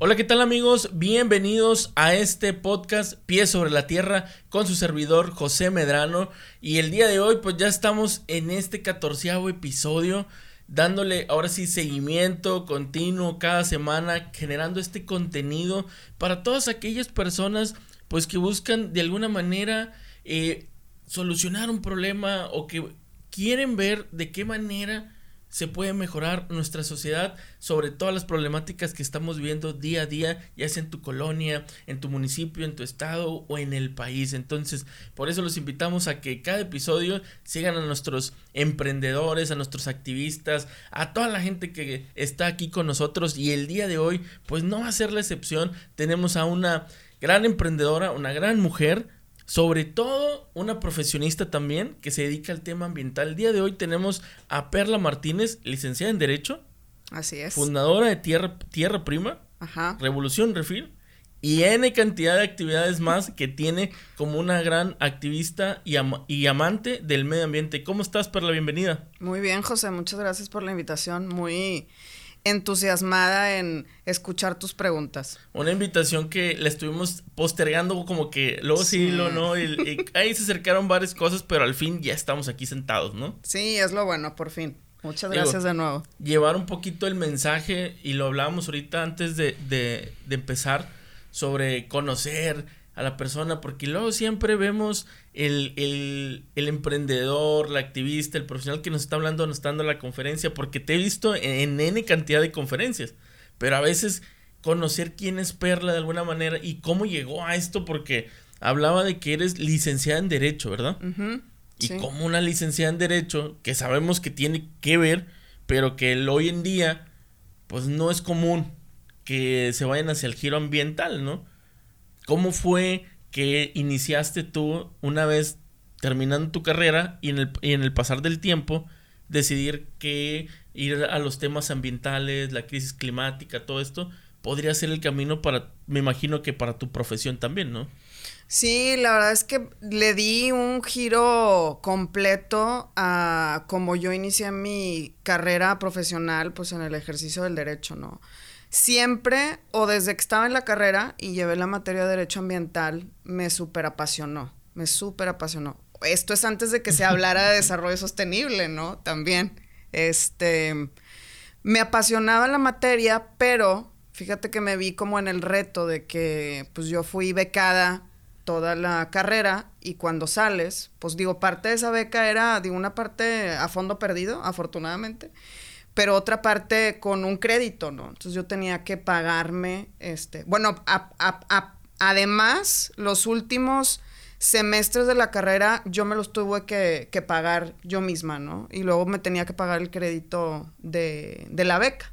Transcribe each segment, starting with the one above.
Hola, ¿qué tal amigos? Bienvenidos a este podcast Pies sobre la Tierra con su servidor José Medrano. Y el día de hoy pues ya estamos en este catorceavo episodio dándole ahora sí seguimiento continuo cada semana, generando este contenido para todas aquellas personas pues que buscan de alguna manera eh, solucionar un problema o que quieren ver de qué manera se puede mejorar nuestra sociedad sobre todas las problemáticas que estamos viendo día a día, ya sea en tu colonia, en tu municipio, en tu estado o en el país. Entonces, por eso los invitamos a que cada episodio sigan a nuestros emprendedores, a nuestros activistas, a toda la gente que está aquí con nosotros y el día de hoy, pues no va a ser la excepción. Tenemos a una gran emprendedora, una gran mujer, sobre todo una profesionista también que se dedica al tema ambiental. El día de hoy tenemos a Perla Martínez, licenciada en Derecho. Así es. Fundadora de Tierra, Tierra Prima. Ajá. Revolución Refil. Y N cantidad de actividades más que tiene como una gran activista y, y amante del medio ambiente. ¿Cómo estás, Perla? Bienvenida. Muy bien, José. Muchas gracias por la invitación. Muy entusiasmada en escuchar tus preguntas. Una invitación que la estuvimos postergando como que luego sí, lo no, y, ahí se acercaron varias cosas, pero al fin ya estamos aquí sentados, ¿no? Sí, es lo bueno, por fin. Muchas gracias de nuevo. Llevar un poquito el mensaje, y lo hablábamos ahorita antes de, de, de empezar, sobre conocer a la persona, porque luego siempre vemos el, el, el, emprendedor, la activista, el profesional que nos está hablando, nos está dando la conferencia, porque te he visto en, N cantidad de conferencias, pero a veces conocer quién es Perla de alguna manera y cómo llegó a esto, porque hablaba de que eres licenciada en Derecho, ¿verdad? y como una licenciada en Derecho, que sabemos que tiene que ver, pero que el hoy en día, pues no es común que se vayan hacia el giro ambiental, ¿no? ¿Cómo fue que iniciaste tú una vez terminando tu carrera y en el, y en el pasar del tiempo decidir que ir a los temas ambientales, la crisis climática, todo esto, podría ser el camino para, me imagino que para tu profesión también, ¿no? Sí, la verdad es que le di un giro completo a como yo inicié mi carrera profesional, pues en el ejercicio del derecho, ¿no? Siempre, o desde que estaba en la carrera y llevé la materia de Derecho Ambiental, me súper apasionó, me súper apasionó. Esto es antes de que se hablara de desarrollo sostenible, ¿no? También. Este, me apasionaba la materia, pero fíjate que me vi como en el reto de que, pues yo fui becada toda la carrera y cuando sales, pues digo, parte de esa beca era, una parte a fondo perdido, afortunadamente pero otra parte con un crédito, ¿no? Entonces yo tenía que pagarme, este, bueno, además, los últimos semestres de la carrera yo me los tuve que, pagar yo misma, ¿no? Y luego me tenía que pagar el crédito de, de la beca.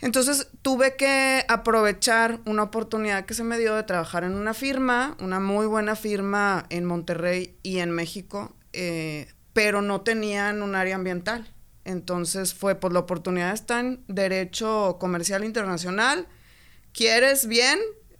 Entonces tuve que aprovechar una oportunidad que se me dio de trabajar en una firma, una muy buena firma en Monterrey y en México, eh, pero no tenían un área ambiental. Entonces fue, pues la oportunidad está en Derecho Comercial Internacional. ¿Quieres bien?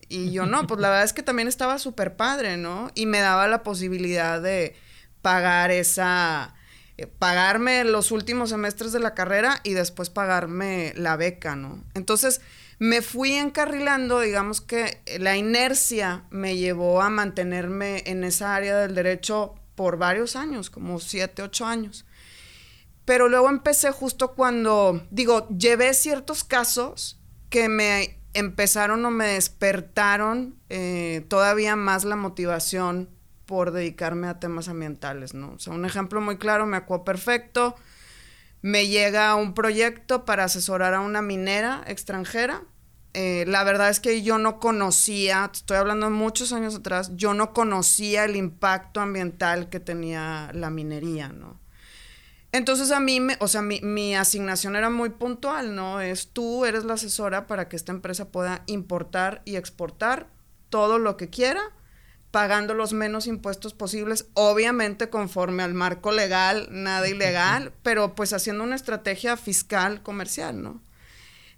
Y yo no, pues la verdad es que también estaba súper padre, ¿no? Y me daba la posibilidad de pagar esa, eh, pagarme los últimos semestres de la carrera y después pagarme la beca, ¿no? Entonces me fui encarrilando, digamos que la inercia me llevó a mantenerme en esa área del derecho por varios años, como siete, ocho años. Pero luego empecé justo cuando, digo, llevé ciertos casos que me empezaron o me despertaron eh, todavía más la motivación por dedicarme a temas ambientales, ¿no? O sea, un ejemplo muy claro, me acuerdo perfecto, me llega un proyecto para asesorar a una minera extranjera. Eh, la verdad es que yo no conocía, estoy hablando de muchos años atrás, yo no conocía el impacto ambiental que tenía la minería, ¿no? Entonces a mí, me, o sea, mi, mi, asignación era muy puntual, ¿no? Es tú eres la asesora para que esta empresa pueda importar y exportar todo lo que quiera, pagando los menos impuestos posibles, obviamente conforme al marco legal, nada ilegal, pero pues haciendo una estrategia fiscal comercial, ¿no?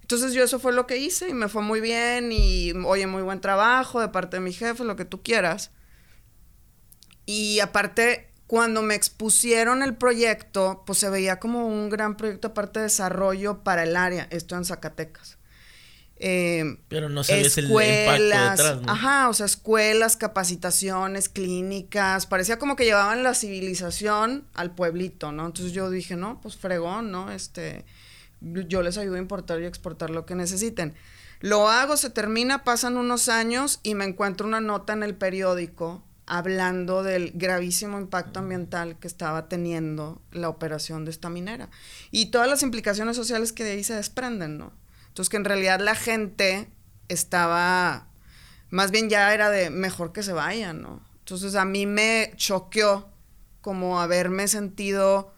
Entonces yo eso fue lo que hice y me fue muy bien y oye, muy buen trabajo de parte de mi jefe, lo que tú quieras. Y aparte cuando me expusieron el proyecto, pues se veía como un gran proyecto aparte de desarrollo para el área, esto en Zacatecas. Eh, Pero no sabes el impacto detrás, ¿no? Ajá, o sea, escuelas, capacitaciones, clínicas. Parecía como que llevaban la civilización al pueblito, ¿no? Entonces yo dije, no, pues fregón, ¿no? Este, yo les ayudo a importar y exportar lo que necesiten. Lo hago, se termina, pasan unos años y me encuentro una nota en el periódico hablando del gravísimo impacto ambiental que estaba teniendo la operación de esta minera y todas las implicaciones sociales que de ahí se desprenden, ¿no? Entonces que en realidad la gente estaba, más bien ya era de mejor que se vayan, ¿no? Entonces a mí me choqueó como haberme sentido,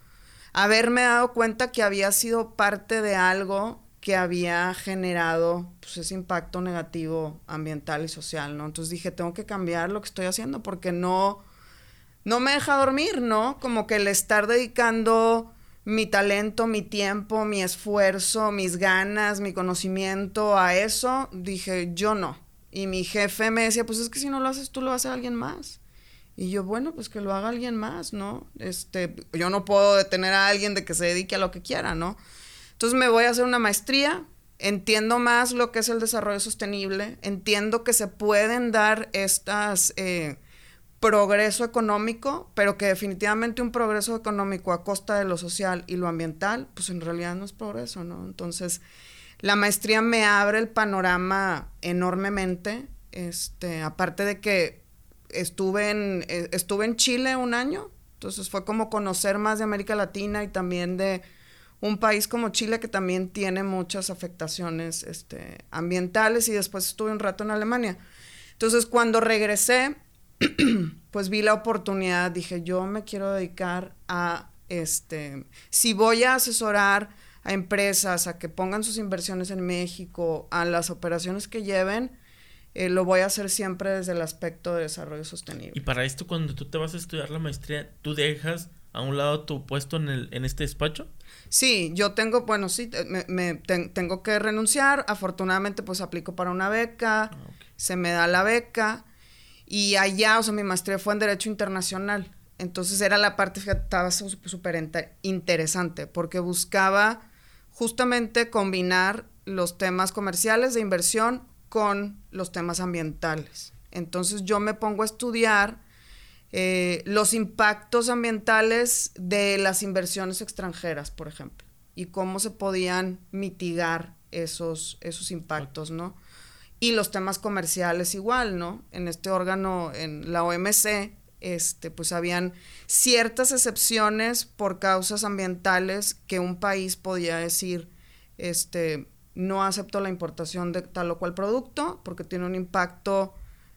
haberme dado cuenta que había sido parte de algo que había generado pues, ese impacto negativo ambiental y social, ¿no? Entonces dije, tengo que cambiar lo que estoy haciendo porque no, no me deja dormir, ¿no? Como que el estar dedicando mi talento, mi tiempo, mi esfuerzo, mis ganas, mi conocimiento a eso, dije, yo no. Y mi jefe me decía, pues es que si no lo haces tú, lo hace alguien más. Y yo, bueno, pues que lo haga alguien más, ¿no? Este, yo no puedo detener a alguien de que se dedique a lo que quiera, ¿no? Entonces me voy a hacer una maestría, entiendo más lo que es el desarrollo sostenible, entiendo que se pueden dar estas eh, progreso económico, pero que definitivamente un progreso económico a costa de lo social y lo ambiental, pues en realidad no es progreso, ¿no? Entonces, la maestría me abre el panorama enormemente, este, aparte de que estuve en, eh, estuve en Chile un año, entonces fue como conocer más de América Latina y también de un país como Chile que también tiene muchas afectaciones este, ambientales y después estuve un rato en Alemania. Entonces, cuando regresé, pues vi la oportunidad, dije, yo me quiero dedicar a, este, si voy a asesorar a empresas a que pongan sus inversiones en México, a las operaciones que lleven, eh, lo voy a hacer siempre desde el aspecto de desarrollo sostenible. Y para esto, cuando tú te vas a estudiar la maestría, ¿tú dejas a un lado tu puesto en, el, en este despacho? Sí, yo tengo, bueno, sí, me, me tengo que renunciar. Afortunadamente, pues aplico para una beca, ah, se me da la beca. Y allá, o sea, mi maestría fue en Derecho Internacional. Entonces era la parte que estaba súper interesante, porque buscaba justamente combinar los temas comerciales de inversión con los temas ambientales. Entonces yo me pongo a estudiar eh, los impactos ambientales de las inversiones extranjeras, por ejemplo, y cómo se podían mitigar esos, esos impactos, ¿no? Y los temas comerciales igual, ¿no? En este órgano, en la OMC, este, pues habían ciertas excepciones por causas ambientales que un país podía decir, este, no acepto la importación de tal o cual producto porque tiene un impacto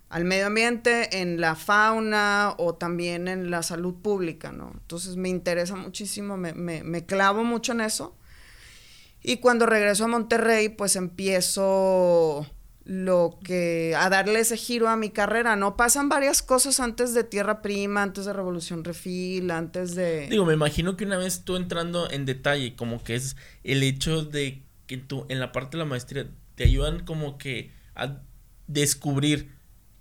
al medio ambiente, en la fauna o también en la salud pública, ¿no? Entonces me interesa muchísimo, me, me, me clavo mucho en eso. Y cuando regreso a Monterrey, pues empiezo lo que a darle ese giro a mi carrera, ¿no? Pasan varias cosas antes de Tierra Prima, antes de Revolución Refil, antes de Digo, me imagino que una vez tú entrando en detalle, como que es el hecho de que tú en la parte de la maestría te ayudan como que a descubrir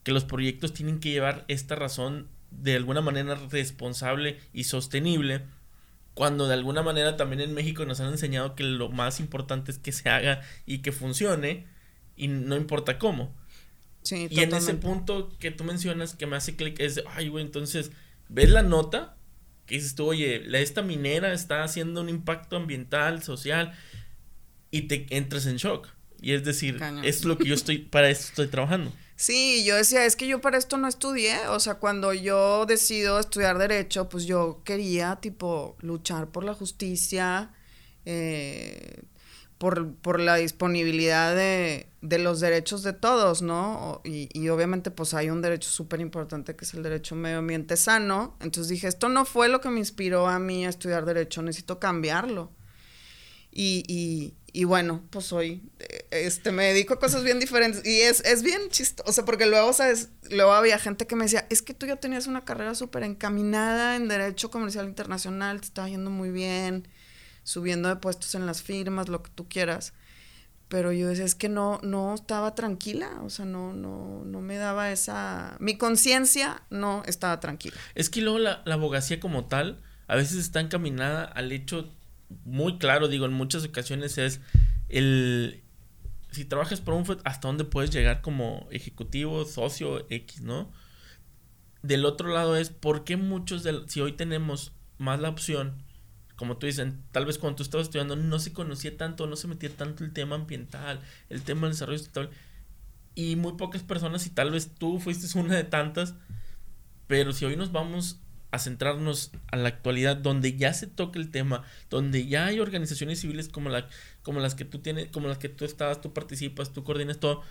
que los proyectos tienen que llevar esta razón de alguna manera responsable y sostenible, cuando de alguna manera también en México nos han enseñado que lo más importante es que se haga y que funcione y no importa cómo. Sí, y en ese punto que tú mencionas que me hace clic es, ay, güey, entonces, ¿ves la nota? Que dices tú, oye, esta minera está haciendo un impacto ambiental, social, y te entras en shock. Y es decir, es lo que yo estoy, para eso estoy trabajando. Sí, yo decía, es que yo para esto no estudié, o sea, cuando yo decido estudiar derecho, pues yo quería, tipo, luchar por la justicia, eh, por, por, la disponibilidad de, de, los derechos de todos, ¿no? Y, y obviamente, pues hay un derecho súper importante que es el derecho medio ambiente sano. Entonces dije, esto no fue lo que me inspiró a mí a estudiar derecho, necesito cambiarlo. Y, y, y bueno, pues hoy este, me dedico a cosas bien diferentes. Y es, es bien chistoso, o sea, porque luego, ¿sabes? Luego había gente que me decía, es que tú ya tenías una carrera súper encaminada en Derecho Comercial Internacional, te estaba yendo muy bien, subiendo de puestos en las firmas, lo que tú quieras. Pero yo decía, es que no, no estaba tranquila, o sea, no, no, no me daba esa... Mi conciencia no estaba tranquila. Es que luego la, la abogacía como tal a veces está encaminada al hecho muy claro, digo, en muchas ocasiones es el si trabajas por un hasta dónde puedes llegar como ejecutivo, socio X, ¿no? Del otro lado es por qué muchos de si hoy tenemos más la opción, como tú dices, tal vez cuando tú estabas estudiando no se conocía tanto, no se metía tanto el tema ambiental, el tema del desarrollo sustentable y muy pocas personas y tal vez tú fuiste una de tantas, pero si hoy nos vamos a centrarnos a la actualidad donde ya se toca el tema, donde ya hay organizaciones civiles como, la, como las que tú tienes, como las que tú estás, tú participas, tú coordinas todo,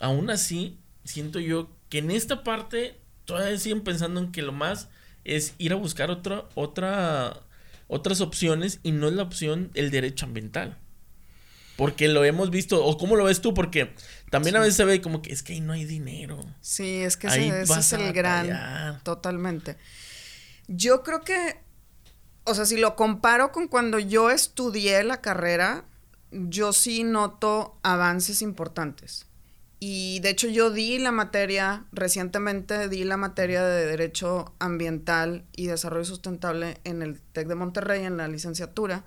aún así siento yo que en esta parte todavía siguen pensando en que lo más es ir a buscar otra, otra, otras opciones y no es la opción el derecho ambiental. Porque lo hemos visto, o cómo lo ves tú, porque también a veces se ve como que es que ahí no hay dinero. Sí, es que ese, es el gran. Totalmente. Yo creo que, o sea, si lo comparo con cuando yo estudié la carrera, yo sí noto avances importantes. Y de hecho yo di la materia, recientemente di la materia de Derecho Ambiental y Desarrollo Sustentable en el TEC de Monterrey, en la licenciatura.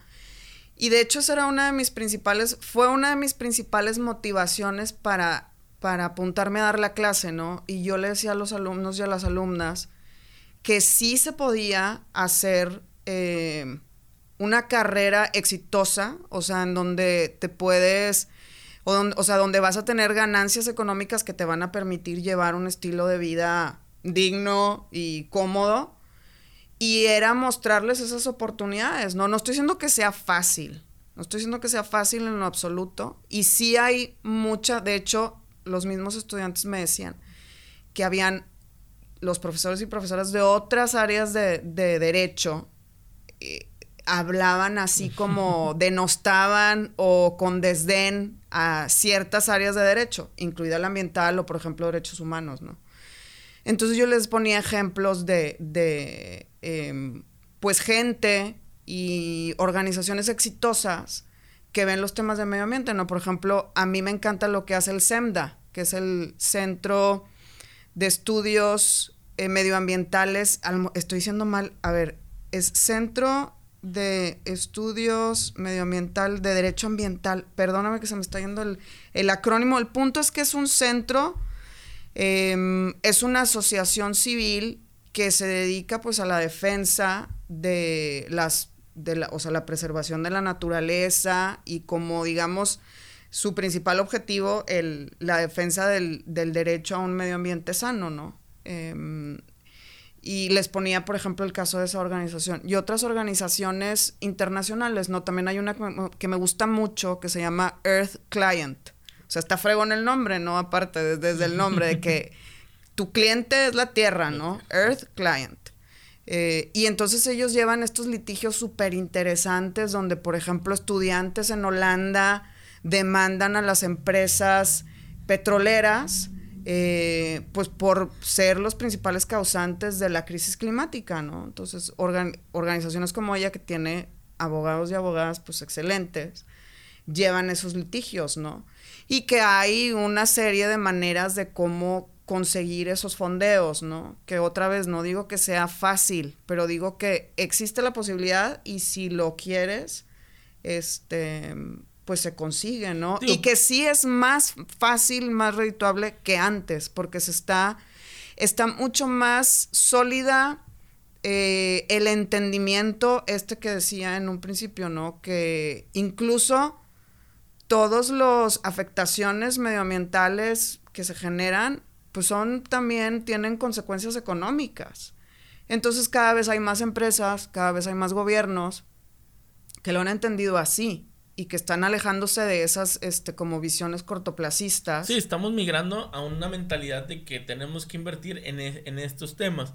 Y de hecho esa era una de mis principales, fue una de mis principales motivaciones para, para apuntarme a dar la clase, ¿no? Y yo le decía a los alumnos y a las alumnas que sí se podía hacer eh, una carrera exitosa, o sea, en donde te puedes o, sea, donde vas a tener ganancias económicas que te van a permitir llevar un estilo de vida digno y cómodo. Y era mostrarles esas oportunidades, ¿no? No estoy diciendo que sea fácil, no estoy diciendo que sea fácil en lo absoluto. Y sí hay mucha, de hecho, los mismos estudiantes me decían que habían los profesores y profesoras de otras áreas de, de derecho eh, hablaban así como denostaban o con desdén a ciertas áreas de derecho, incluida la ambiental o, por ejemplo, derechos humanos, ¿no? Entonces yo les ponía ejemplos de, de em, pues, gente y organizaciones exitosas que ven los temas de medio ambiente, ¿no? Por ejemplo, a mí me encanta lo que hace el SEMDA, que es el Centro de Estudios eh, Medioambientales, estoy diciendo mal, a ver, es Centro de Estudios Medioambiental, de Derecho Ambiental. Perdóname que se me está yendo el, acrónimo. El punto es que es un centro, em, es una asociación civil que se dedica pues a la defensa de las, de la, o sea, la preservación de la naturaleza y como digamos su principal objetivo, el, la defensa del, del derecho a un medio ambiente sano, ¿no? Em, y les ponía, por ejemplo, el caso de esa organización. Y otras organizaciones internacionales, ¿no? También hay una que me gusta mucho que se llama Earth Client. O sea, está fregón el nombre, ¿no? Aparte, desde, el nombre de que tu cliente es la Tierra, ¿no? Earth Client. Eh, y entonces ellos llevan estos litigios súper interesantes donde, por ejemplo, estudiantes en Holanda demandan a las empresas petroleras eh, pues por ser los principales causantes de la crisis climática, ¿no? Entonces, organizaciones como ella, que tiene abogados y abogadas, pues excelentes, llevan esos litigios, ¿no? Y que hay una serie de maneras de cómo conseguir esos fondeos, ¿no? Que otra vez no digo que sea fácil, pero digo que existe la posibilidad y si lo quieres, este, pues se consigue, ¿no? y que sí es más fácil, más redituable que antes, porque se está, está mucho más sólida eh, el entendimiento, este que decía en un principio, ¿no? Que incluso todas las afectaciones medioambientales que se generan, pues son también, tienen consecuencias económicas. Entonces cada vez hay más empresas, cada vez hay más gobiernos que lo han entendido así y que están alejándose de esas este como visiones cortoplacistas. Sí, estamos migrando a una mentalidad de que tenemos que invertir en, e, en estos temas,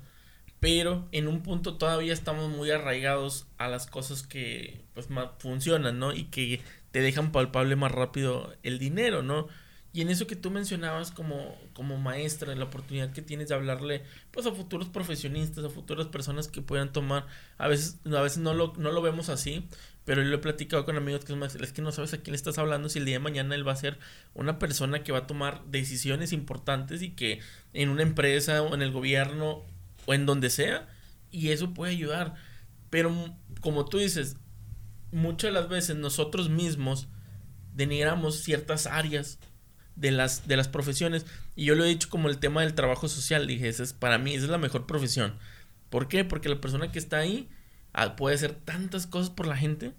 pero en un punto todavía estamos muy arraigados a las cosas que pues más funcionan, ¿no? Y que te dejan palpable más rápido el dinero, ¿no? Y en eso que tú mencionabas como, como maestra, la oportunidad que tienes de hablarle pues a futuros profesionistas, a futuras personas que puedan tomar, a veces, a veces no lo, no lo vemos así, pero yo lo he platicado con amigos que es, que no sabes a quién estás hablando si el día de mañana él va a ser una persona que va a tomar decisiones importantes y que en una empresa o en el gobierno o en donde sea, y eso puede ayudar. Pero como tú dices, muchas de las veces nosotros mismos denigramos ciertas áreas de las, de las profesiones. Y yo lo he dicho como el tema del trabajo social. Dije, esa es, para mí, es la mejor profesión. ¿Por qué? Porque la persona que está ahí ah, puede hacer tantas cosas por la gente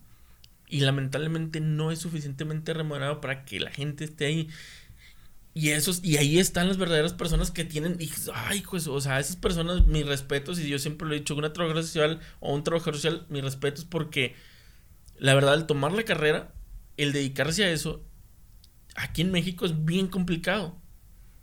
y lamentablemente no es suficientemente remunerado para que la gente esté ahí. Y esos, y ahí están las verdaderas personas que tienen, y, ay, pues, o sea, esas personas, mis respetos, y yo siempre lo he dicho, una trabajadora social o un trabajador social, mis respetos, porque la verdad, el tomar la carrera, el dedicarse a eso, aquí en México es bien complicado.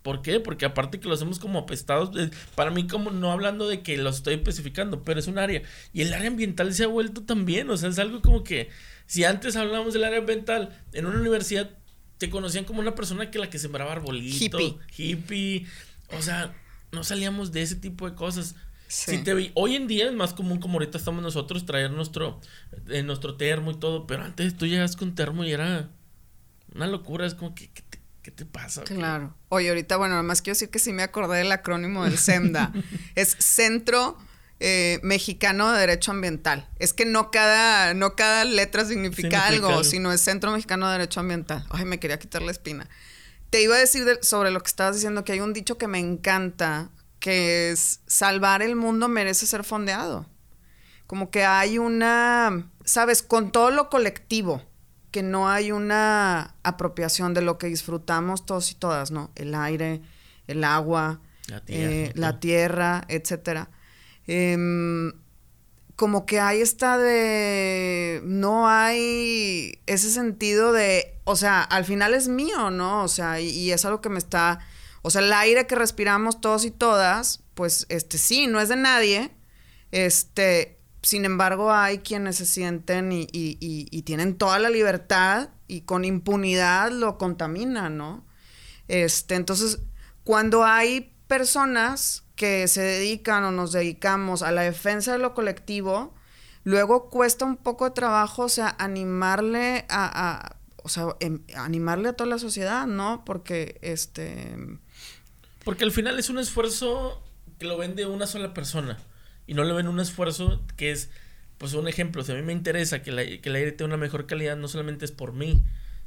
¿Por qué? Porque aparte que lo hacemos como apestados, para mí como no hablando de que lo estoy especificando, pero es un área. Y el área ambiental se ha vuelto también, o sea, es algo como que si antes hablábamos del área ambiental en una universidad, te conocían como una persona que la que sembraba arbolitos, hippie, hippie o sea, no salíamos de ese tipo de cosas. Si te hoy en día es más común como ahorita estamos nosotros traer nuestro eh, nuestro termo y todo, pero antes tú llegas con termo y era una locura, es como que ¿qué te, pasa? Claro. Oye, ahorita bueno, además quiero decir que sí me acordé del acrónimo del SEMDA. es Centro eh, mexicano de Derecho Ambiental. Es que no cada, no cada letra significa, algo, sino es Centro Mexicano de Derecho Ambiental. Ay, me quería quitar la espina. Te iba a decir sobre lo que estabas diciendo, que hay un dicho que me encanta, que es salvar el mundo merece ser fondeado. Como que hay una, sabes, con todo lo colectivo, que no hay una apropiación de lo que disfrutamos todos y todas, ¿no? El aire, el agua, la tierra, eh, la tierra etcétera Em, como que hay esta de, no hay ese sentido de, o sea, al final es mío, ¿no? O sea, y, es algo que me está, o sea, el aire que respiramos todos y todas, pues, este, sí, no es de nadie, este, sin embargo, hay quienes se sienten y, y, tienen toda la libertad y con impunidad lo contaminan, ¿no? Este, entonces, cuando hay personas que se dedican o nos dedicamos a la defensa de lo colectivo, luego cuesta un poco de trabajo, o sea, animarle a, o sea, em, animarle a toda la sociedad, ¿no? Porque, este... Porque al final es un esfuerzo que lo vende una sola persona y no le ven un esfuerzo que es, pues un ejemplo, si a mí me interesa que, la, que el aire tenga una mejor calidad, no solamente es por mí,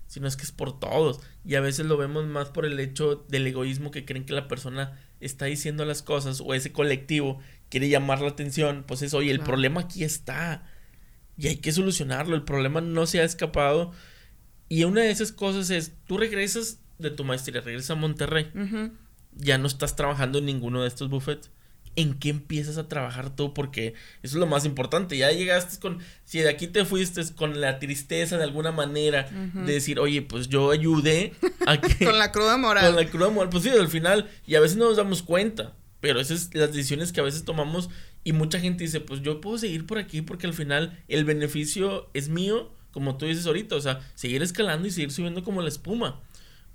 sino es que es por todos. Y a veces lo vemos más por el hecho del egoísmo que creen que la persona está diciendo las cosas o ese colectivo quiere llamar la atención, pues es, oye, el problema aquí está y hay que solucionarlo, el problema no se ha escapado. Y una de esas cosas es, tú regresas de tu maestría, regresas a Monterrey, ya no estás trabajando en ninguno de estos buffets en qué empiezas a trabajar tú, porque eso es lo más importante. Ya llegaste con, si de aquí te fuiste con la tristeza de alguna manera de decir, oye, pues yo ayudé a que. con la cruda moral. Con la cruda moral, pues sí, al final, y a veces no nos damos cuenta, pero esas son las decisiones que a veces tomamos y mucha gente dice, pues yo puedo seguir por aquí porque al final el beneficio es mío, como tú dices ahorita, o sea, seguir escalando y seguir subiendo como la espuma.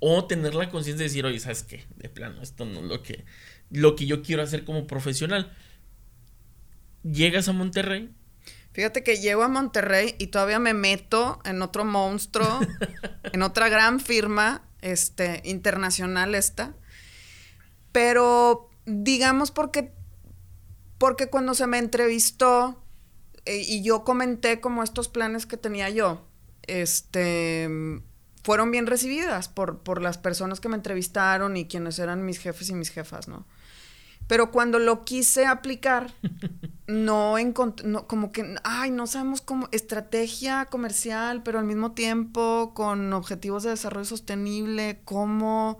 O tener la conciencia de decir, oye, ¿sabes qué? De plano, esto no es lo que lo que yo quiero hacer como profesional. Llegas a Monterrey. Fíjate que llego a Monterrey y todavía me meto en otro monstruo, en otra gran firma, este, internacional esta. Pero digamos porque, porque cuando se me entrevistó eh, y yo comenté como estos planes que tenía yo, este, fueron bien recibidas por, por las personas que me entrevistaron y quienes eran mis jefes y mis jefas, ¿no? Pero cuando lo quise aplicar, no encontré, no, como que, ay, no sabemos cómo, estrategia comercial, pero al mismo tiempo con objetivos de desarrollo sostenible, cómo,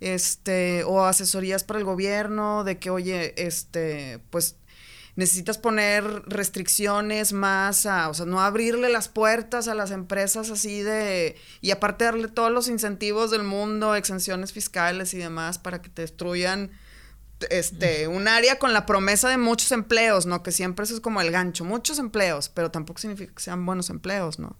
este, o asesorías para el gobierno, de que, oye, este, pues necesitas poner restricciones más a, o sea, no abrirle las puertas a las empresas así de, y aparte darle todos los incentivos del mundo, exenciones fiscales y demás para que te destruyan este, un área con la promesa de muchos empleos, ¿no? Que siempre eso es como el gancho, muchos empleos, pero tampoco significa que sean buenos empleos, ¿no?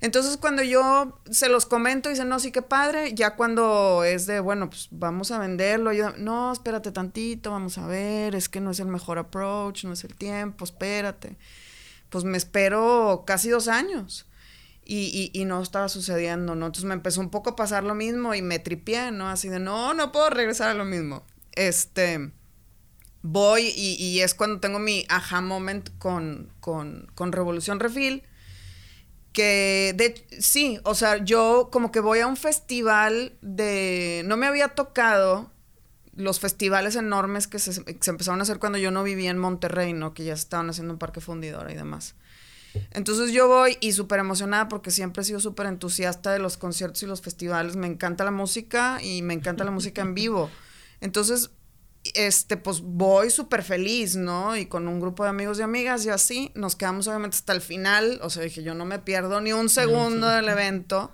Entonces cuando yo se los comento, dicen, no, sí que padre, ya cuando es de, bueno, pues vamos a venderlo, yo, no, espérate tantito, vamos a ver, es que no es el mejor approach, no es el tiempo, espérate. Pues me espero casi dos años. Y, y, y, no estaba sucediendo, ¿no? Entonces me empezó un poco a pasar lo mismo y me tripié, ¿no? Así de, no, no puedo regresar a lo mismo este, voy y, es cuando tengo mi aha moment con, con, con Revolución Refil. que de sí, o sea, yo como que voy a un festival de no me había tocado los festivales enormes que se, se empezaron a hacer cuando yo no vivía en Monterrey, ¿no? Que ya estaban haciendo un parque fundidora y demás. Entonces yo voy y súper emocionada porque siempre he sido súper entusiasta de los conciertos y los festivales. Me encanta la música y me encanta la música en vivo. Entonces, este, pues voy súper feliz, ¿no? Y con un grupo de amigos y amigas y así, nos quedamos obviamente hasta el final. O sea, dije, yo no me pierdo ni un segundo del evento.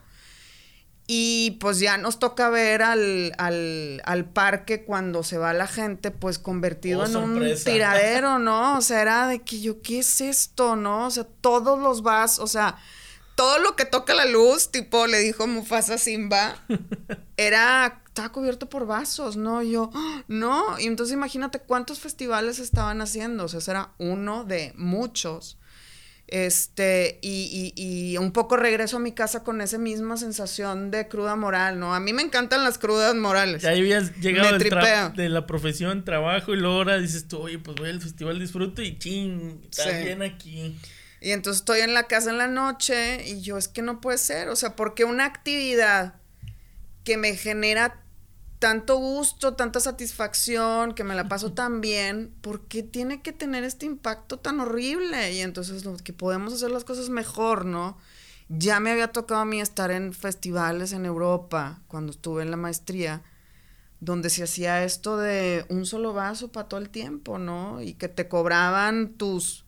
Y pues ya nos toca ver al, al, parque cuando se va la gente, pues convertido oh, en un tiradero, ¿no? O sea, era de que yo, ¿qué es esto, no? O sea, todos los vasos, o sea, todo lo que toca la luz, tipo, le dijo Mufasa Simba, era, estaba cubierto por vasos, ¿no? Y yo, ¡Ah! no. Y entonces imagínate cuántos festivales estaban haciendo, o sea, ese era uno de muchos. Este, y, y, y, un poco regreso a mi casa con esa misma sensación de cruda moral, ¿no? A mí me encantan las crudas morales. Ya habías llegado de la profesión, trabajo, y luego ahora dices tú, oye, pues voy al festival, disfruto y ching, está bien aquí. Y entonces estoy en la casa en la noche y yo, es que no puede ser, o sea, porque una actividad que me genera tanto gusto, tanta satisfacción, que me la paso tan bien, ¿por qué tiene que tener este impacto tan horrible? Y entonces lo que podemos hacer las cosas mejor, ¿no? Ya me había tocado a mí estar en festivales en Europa, cuando estuve en la maestría, donde se hacía esto de un solo vaso para todo el tiempo, ¿no? Y que te cobraban tus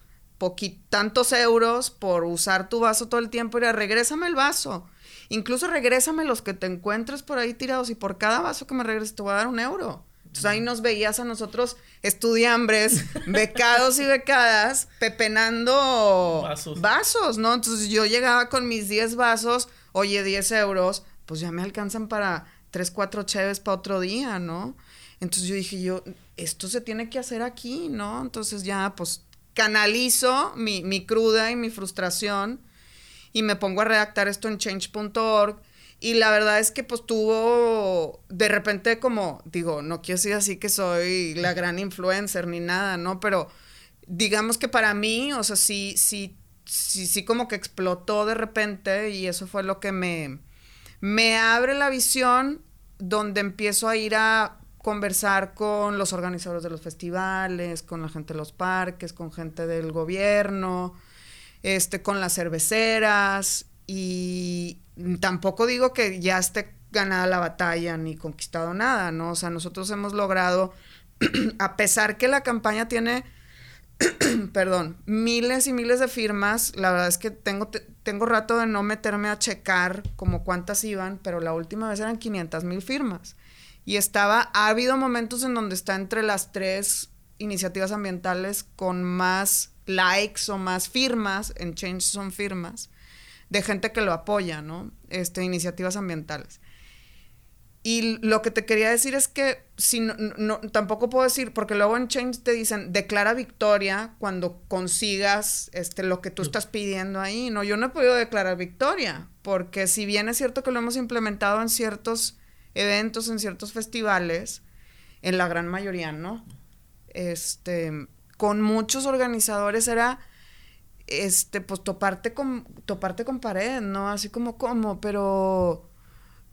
tantos euros por usar tu vaso todo el tiempo y era, regrésame el vaso. Incluso regrésame los que te encuentres por ahí tirados y por cada vaso que me regreses te voy a dar un euro. Entonces ahí nos veías a nosotros estudiambres, becados y becadas, pepenando vasos. ¿no? Entonces yo llegaba con mis 10 vasos, oye, 10 euros, pues ya me alcanzan para 3, 4 cheves para otro día, ¿no? Entonces yo dije, yo, esto se tiene que hacer aquí, ¿no? Entonces ya, pues canalizo mi, mi cruda y mi frustración y me pongo a redactar esto en change.org. Y la verdad es que pues tuvo de repente como, digo, no quiero decir así que soy la gran influencer ni nada, ¿no? Pero digamos que para mí, o sea, sí, sí, sí, sí como que explotó de repente y eso fue lo que me, me abre la visión donde empiezo a ir a conversar con los organizadores de los festivales, con la gente de los parques, con gente del gobierno, este, con las cerveceras y tampoco digo que ya esté ganada la batalla ni conquistado nada, ¿no? O sea, nosotros hemos logrado, a pesar que la campaña tiene, perdón, miles y miles de firmas, la verdad es que tengo, tengo rato de no meterme a checar como cuántas iban, pero la última vez eran 500 mil firmas. Y estaba, ha habido momentos en donde está entre las tres iniciativas ambientales con más likes o más firmas, en Change son firmas, de gente que lo apoya, ¿no? Este, iniciativas ambientales. Y lo que te quería decir es que si no, tampoco puedo decir, porque luego en Change te dicen, declara victoria cuando consigas este, lo que tú estás pidiendo ahí. No, yo no he podido declarar victoria, porque si bien es cierto que lo hemos implementado en ciertos eventos, en ciertos festivales, en la gran mayoría, ¿no? Este, con muchos organizadores era este pues toparte con toparte con pared, ¿no? Así como como, pero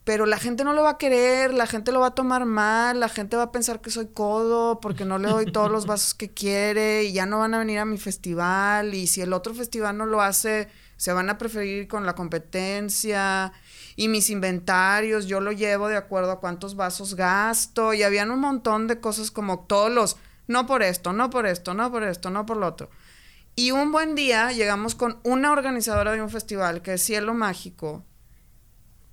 pero la gente no lo va a querer, la gente lo va a tomar mal, la gente va a pensar que soy codo porque no le doy todos los vasos que quiere y ya no van a venir a mi festival y si el otro festival no lo hace, se van a preferir con la competencia y mis inventarios, yo lo llevo de acuerdo a cuántos vasos gasto y habían un montón de cosas como todos los no por esto, no por esto, no por esto, no por lo otro. Y un buen día llegamos con una organizadora de un festival que es Cielo Mágico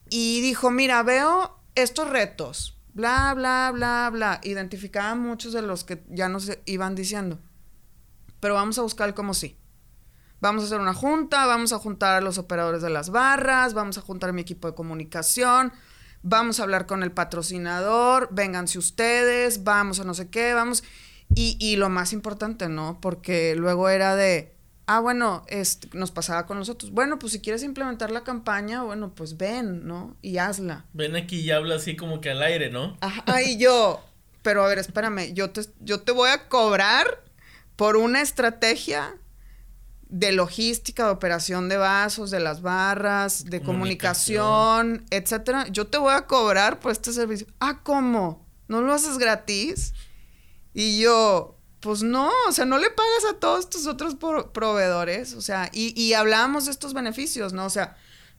y dijo, mira, veo estos retos, bla, bla, bla, bla. Identificaba muchos de los que ya nos iban diciendo, pero vamos a buscar como sí. Vamos a hacer una junta, vamos a juntar a los operadores de las barras, vamos a juntar a mi equipo de comunicación, vamos a hablar con el patrocinador, vénganse ustedes, vamos a no sé qué, vamos. Y, y lo más importante, ¿no? Porque luego era de, ah, bueno, este, nos pasaba con nosotros. Bueno, pues si quieres implementar la campaña, bueno, pues ven, ¿no? Y hazla. Ven aquí y habla así como que al aire, ¿no? Ajá, y yo, pero a ver, espérame, yo te, yo te voy a cobrar por una estrategia de logística, de operación de vasos, de las barras, de comunicación, etcétera. Yo te voy a cobrar por este servicio. Ah, ¿cómo? ¿No lo haces gratis? Y yo, pues no, o sea, no le pagas a todos tus otros proveedores, o sea, y, y hablábamos de estos beneficios, ¿no? O sea,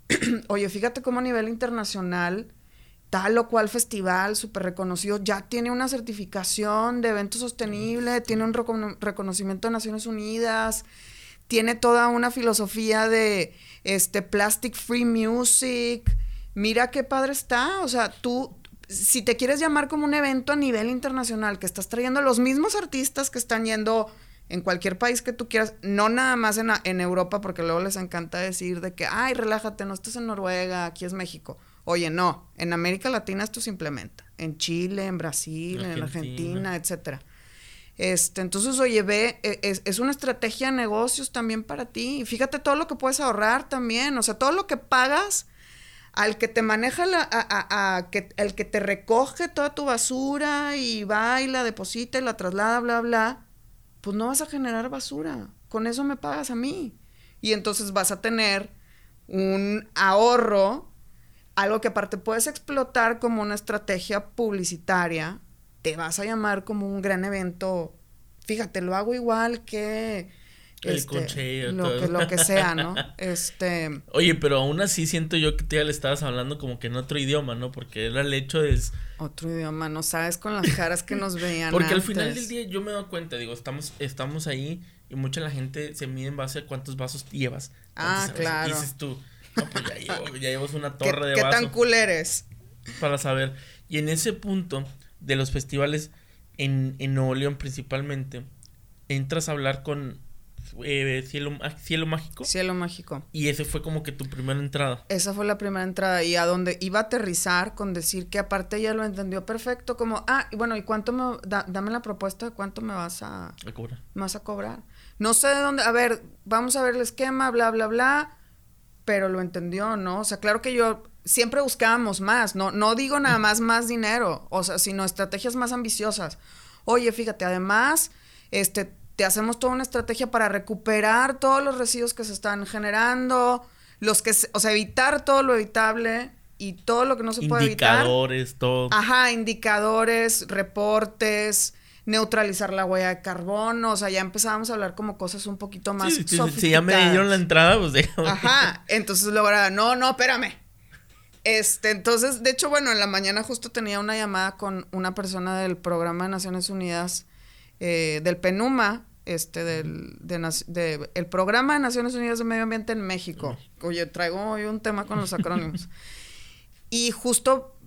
oye, fíjate cómo a nivel internacional tal o cual festival súper reconocido ya tiene una certificación de evento sostenible, tiene un reconocimiento de Naciones Unidas, tiene toda una filosofía de este plastic free music. Mira qué padre está, o sea, tú si te quieres llamar como un evento a nivel internacional que estás trayendo los mismos artistas que están yendo en cualquier país que tú quieras, no nada más en, en Europa, porque luego les encanta decir de que, ay, relájate, no estás en Noruega, aquí es México. Oye, no, en América Latina esto se implementa, en Chile, en Brasil, en Argentina, etcétera. Este, entonces, oye, ve, e, es, es, una estrategia de negocios también para ti. Fíjate todo lo que puedes ahorrar también, o sea, todo lo que pagas al que te maneja la, a, a, que, el que te recoge toda tu basura y va y la deposita y la traslada, bla, bla, pues no vas a generar basura. Con eso me pagas a mí. Y entonces vas a tener un ahorro algo que aparte puedes explotar como una estrategia publicitaria, te vas a llamar como un gran evento. Fíjate, lo hago igual que el este, lo que lo que sea, ¿no? Este Oye, pero aún así siento yo que tú ya le estabas hablando como que en otro idioma, ¿no? Porque era el hecho de otro idioma, no sabes con las caras que nos veían. Porque al final del día yo me doy cuenta, digo, estamos estamos ahí y mucha la gente se mide en base a cuántos vasos llevas. Ah, claro. dices tú, pues ya, llevo, una torre de ¿Qué tan cool eres? Para saber. Y en ese punto de los festivales, en, en Nuevo León principalmente, entras a hablar con eh, Cielo, Cielo Mágico. Cielo Mágico. Y ese fue como que tu primera entrada. Esa fue la primera entrada. Y a donde iba a aterrizar con decir que aparte ella lo entendió perfecto, como, ah, bueno, ¿y cuánto me, dame la propuesta de cuánto me vas a, a cobrar? Me vas a cobrar. No sé de dónde, a ver, vamos a ver el esquema, bla, bla, bla pero lo entendió, ¿no? O sea, claro que yo siempre buscábamos más, no, no digo nada más más dinero, o sea, sino estrategias más ambiciosas. Oye, fíjate, además, este, te hacemos toda una estrategia para recuperar todos los residuos que se están generando, los que, o sea, evitar todo lo evitable y todo lo que no se puede evitar. Indicadores, todo. Ajá, indicadores, reportes, neutralizar la huella de carbono, o sea, ya empezábamos a hablar como cosas un poquito más sí, Si ya me dieron la entrada, pues déjame. Ajá, entonces luego era, no, no, espérame. Este, entonces, de hecho, bueno, en la mañana justo tenía una llamada con una persona del programa de Naciones Unidas, eh, del PENUMA, este, del de, el programa de Naciones Unidas de Medio Ambiente en México. Oye, traigo hoy un tema con los acrónimos. y justo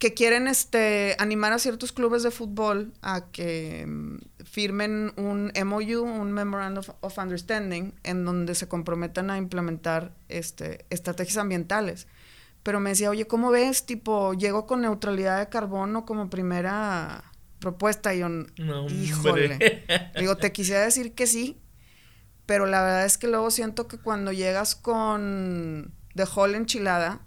que quieren este, animar a ciertos clubes de fútbol a que mm, firmen un MOU, un Memorandum of, Understanding, en donde se comprometan a implementar este, estrategias ambientales. Pero me decía, oye, ¿cómo ves? Tipo, llego con neutralidad de carbono como primera propuesta. Y yo, no, híjole. Digo, te quisiera decir que sí, pero la verdad es que luego siento que cuando llegas con The Hall enchilada,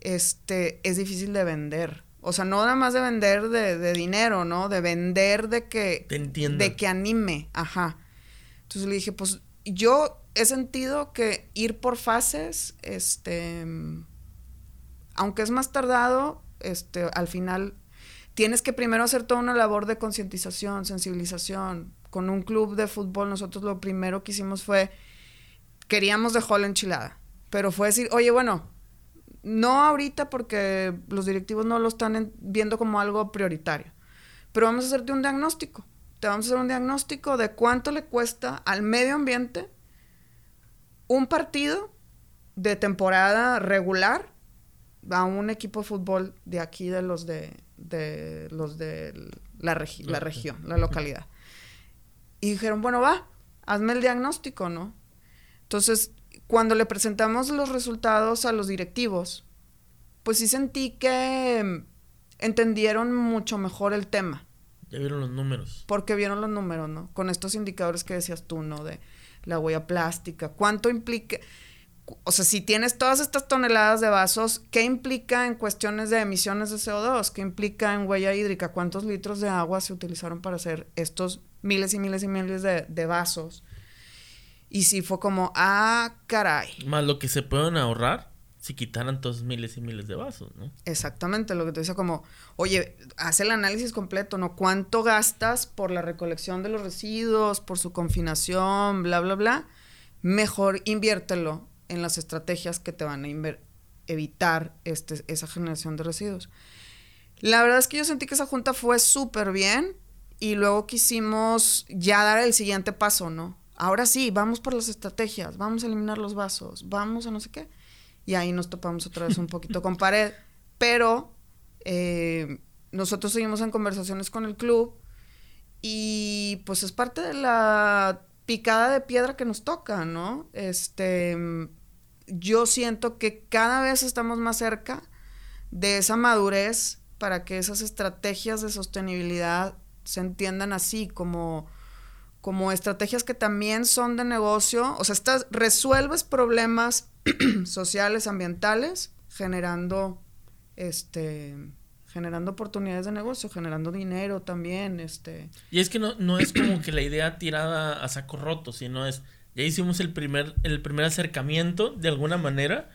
este, es difícil de vender. O sea, no nada más de vender de, dinero, ¿no? De vender de que... De que anime, ajá. Entonces le dije, pues yo he sentido que ir por fases, este, aunque es más tardado, este, al final tienes que primero hacer toda una labor de concientización, sensibilización. Con un club de fútbol nosotros lo primero que hicimos fue, queríamos de Hall enchilada, pero fue decir, oye, bueno, no ahorita porque los directivos no lo están viendo como algo prioritario. Pero vamos a hacerte un diagnóstico. Te vamos a hacer un diagnóstico de cuánto le cuesta al medio ambiente un partido de temporada regular a un equipo de fútbol de aquí de los de, los de la, la región, la localidad. Y dijeron, bueno, va, hazme el diagnóstico, ¿no? Entonces, cuando le presentamos los resultados a los directivos, pues sí sentí que mm, entendieron mucho mejor el tema. Ya vieron los números. Porque vieron los números, ¿no? Con estos indicadores que decías tú, ¿no? De la huella plástica. ¿Cuánto implica? O sea, si tienes todas estas toneladas de vasos, ¿qué implica en cuestiones de emisiones de CO2? ¿Qué implica en huella hídrica? ¿Cuántos litros de agua se utilizaron para hacer estos miles y miles y miles de, de vasos? Y sí fue como, ah, caray. Más lo que se pueden ahorrar si quitaran todos miles y miles de vasos, ¿no? Exactamente, lo que te dice como, oye, haz el análisis completo, ¿no? ¿Cuánto gastas por la recolección de los residuos, por su confinación, bla, bla, bla? Mejor inviértelo en las estrategias que te van a evitar este, esa generación de residuos. La verdad es que yo sentí que esa junta fue súper bien y luego quisimos ya dar el siguiente paso, ¿no? Ahora sí, vamos por las estrategias, vamos a eliminar los vasos, vamos a no sé qué. Y ahí nos topamos otra vez un poquito con pared. Pero eh, nosotros seguimos en conversaciones con el club y pues es parte de la picada de piedra que nos toca, ¿no? Este, yo siento que cada vez estamos más cerca de esa madurez para que esas estrategias de sostenibilidad se entiendan así, como, como estrategias que también son de negocio. O sea, estás, resuelves problemas sociales, ambientales, generando este generando oportunidades de negocio, generando dinero también, este. Y es que no, no es como que la idea tirada a saco roto, sino es, ya hicimos el primer, el primer acercamiento de alguna manera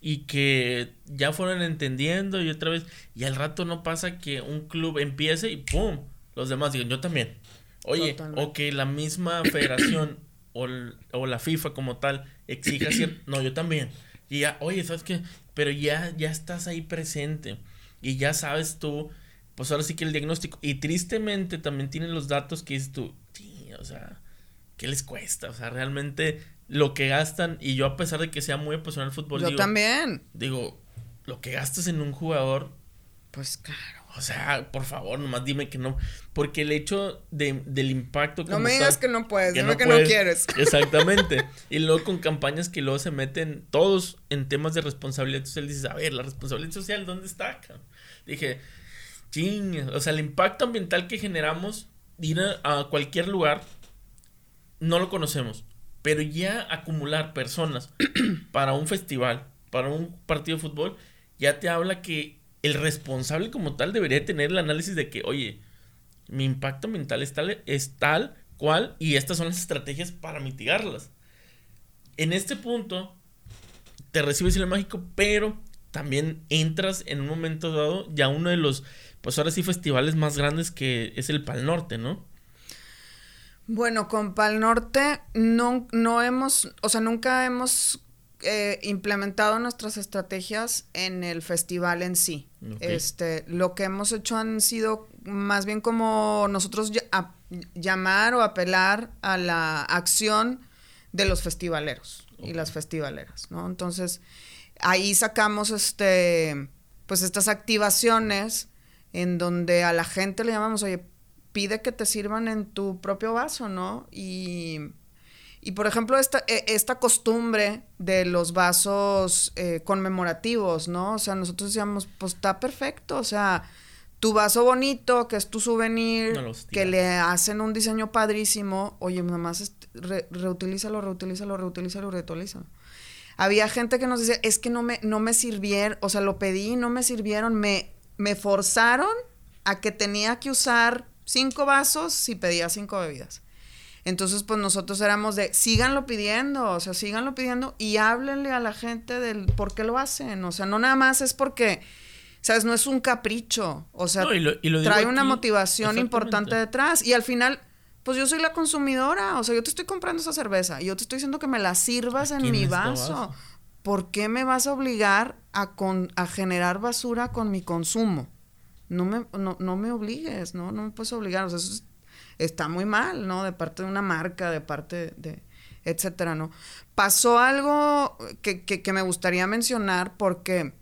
y que ya fueron entendiendo y otra vez, y al rato no pasa que un club empiece y ¡pum! Los demás digan, yo también. Oye, o que la misma federación o, o, la FIFA como tal exija cierto, no, yo también. Y ya, oye, ¿sabes qué? Pero ya, ya estás ahí presente y ya sabes tú, pues ahora sí que el diagnóstico, y tristemente también tienen los datos que dices tú, sí, o sea, ¿qué les cuesta? O sea, realmente lo que gastan, y yo a pesar de que sea muy apasionado el fútbol, yo también. Digo, lo que gastas en un jugador, pues claro. O sea, por favor, nomás dime que no. Porque el hecho de, del impacto. No me digas que no puedes, dime que no quieres. Exactamente. y luego con campañas que luego se meten todos en temas de responsabilidad social, dices, a ver, la responsabilidad social, ¿dónde está? Dije, ching, o sea, el impacto ambiental que generamos, ir a cualquier lugar, no lo conocemos. Pero ya acumular personas para un festival, para un partido de fútbol, ya te habla que el responsable como tal debería tener el análisis de que, oye, mi impacto mental es tal, es tal cual y estas son las estrategias para mitigarlas. En este punto, te recibes el mágico, pero también entras en un momento dado ya uno de los, pues ahora sí, festivales más grandes que es el Pal Norte, ¿no? Bueno, con Pal Norte no, no hemos, o sea, nunca hemos eh, implementado nuestras estrategias en el festival en sí. Este, lo que hemos hecho han sido más bien como nosotros llamar o apelar a la acción de los festivaleros y las festivaleras, ¿no? Entonces, ahí sacamos este, pues estas activaciones en donde a la gente le llamamos, oye, pide que te sirvan en tu propio vaso, ¿no? Y, y por ejemplo, esta, e, esta costumbre de los vasos eh, conmemorativos, ¿no? O sea, nosotros decíamos, pues está perfecto, o sea, tu vaso bonito, que es tu souvenir, que le hacen un diseño padrísimo, oye, nada más reutilízalo, reutilízalo, reutilízalo, reutilízalo. Había gente que nos decía, es que no me, no me sirvieron, o sea, lo pedí, no me sirvieron, me, me forzaron a que tenía que usar cinco vasos si pedía cinco bebidas. Entonces, pues nosotros éramos de, síganlo pidiendo, o sea, síganlo pidiendo y háblenle a la gente del por qué lo hacen. O sea, no nada más es porque, ¿sabes? No es un capricho. O sea, trae una motivación importante detrás. Y al final, pues yo soy la consumidora. O sea, yo te estoy comprando esa cerveza y yo te estoy diciendo que me la sirvas en mi vaso. ¿Por qué me vas a obligar a, con, a generar basura con mi consumo? No me, no, no me obligues, ¿no? No me puedes obligar, o sea, eso está muy mal, ¿no? De parte de una marca, de parte de, etcétera, ¿no? Pasó algo que, que, me gustaría mencionar porque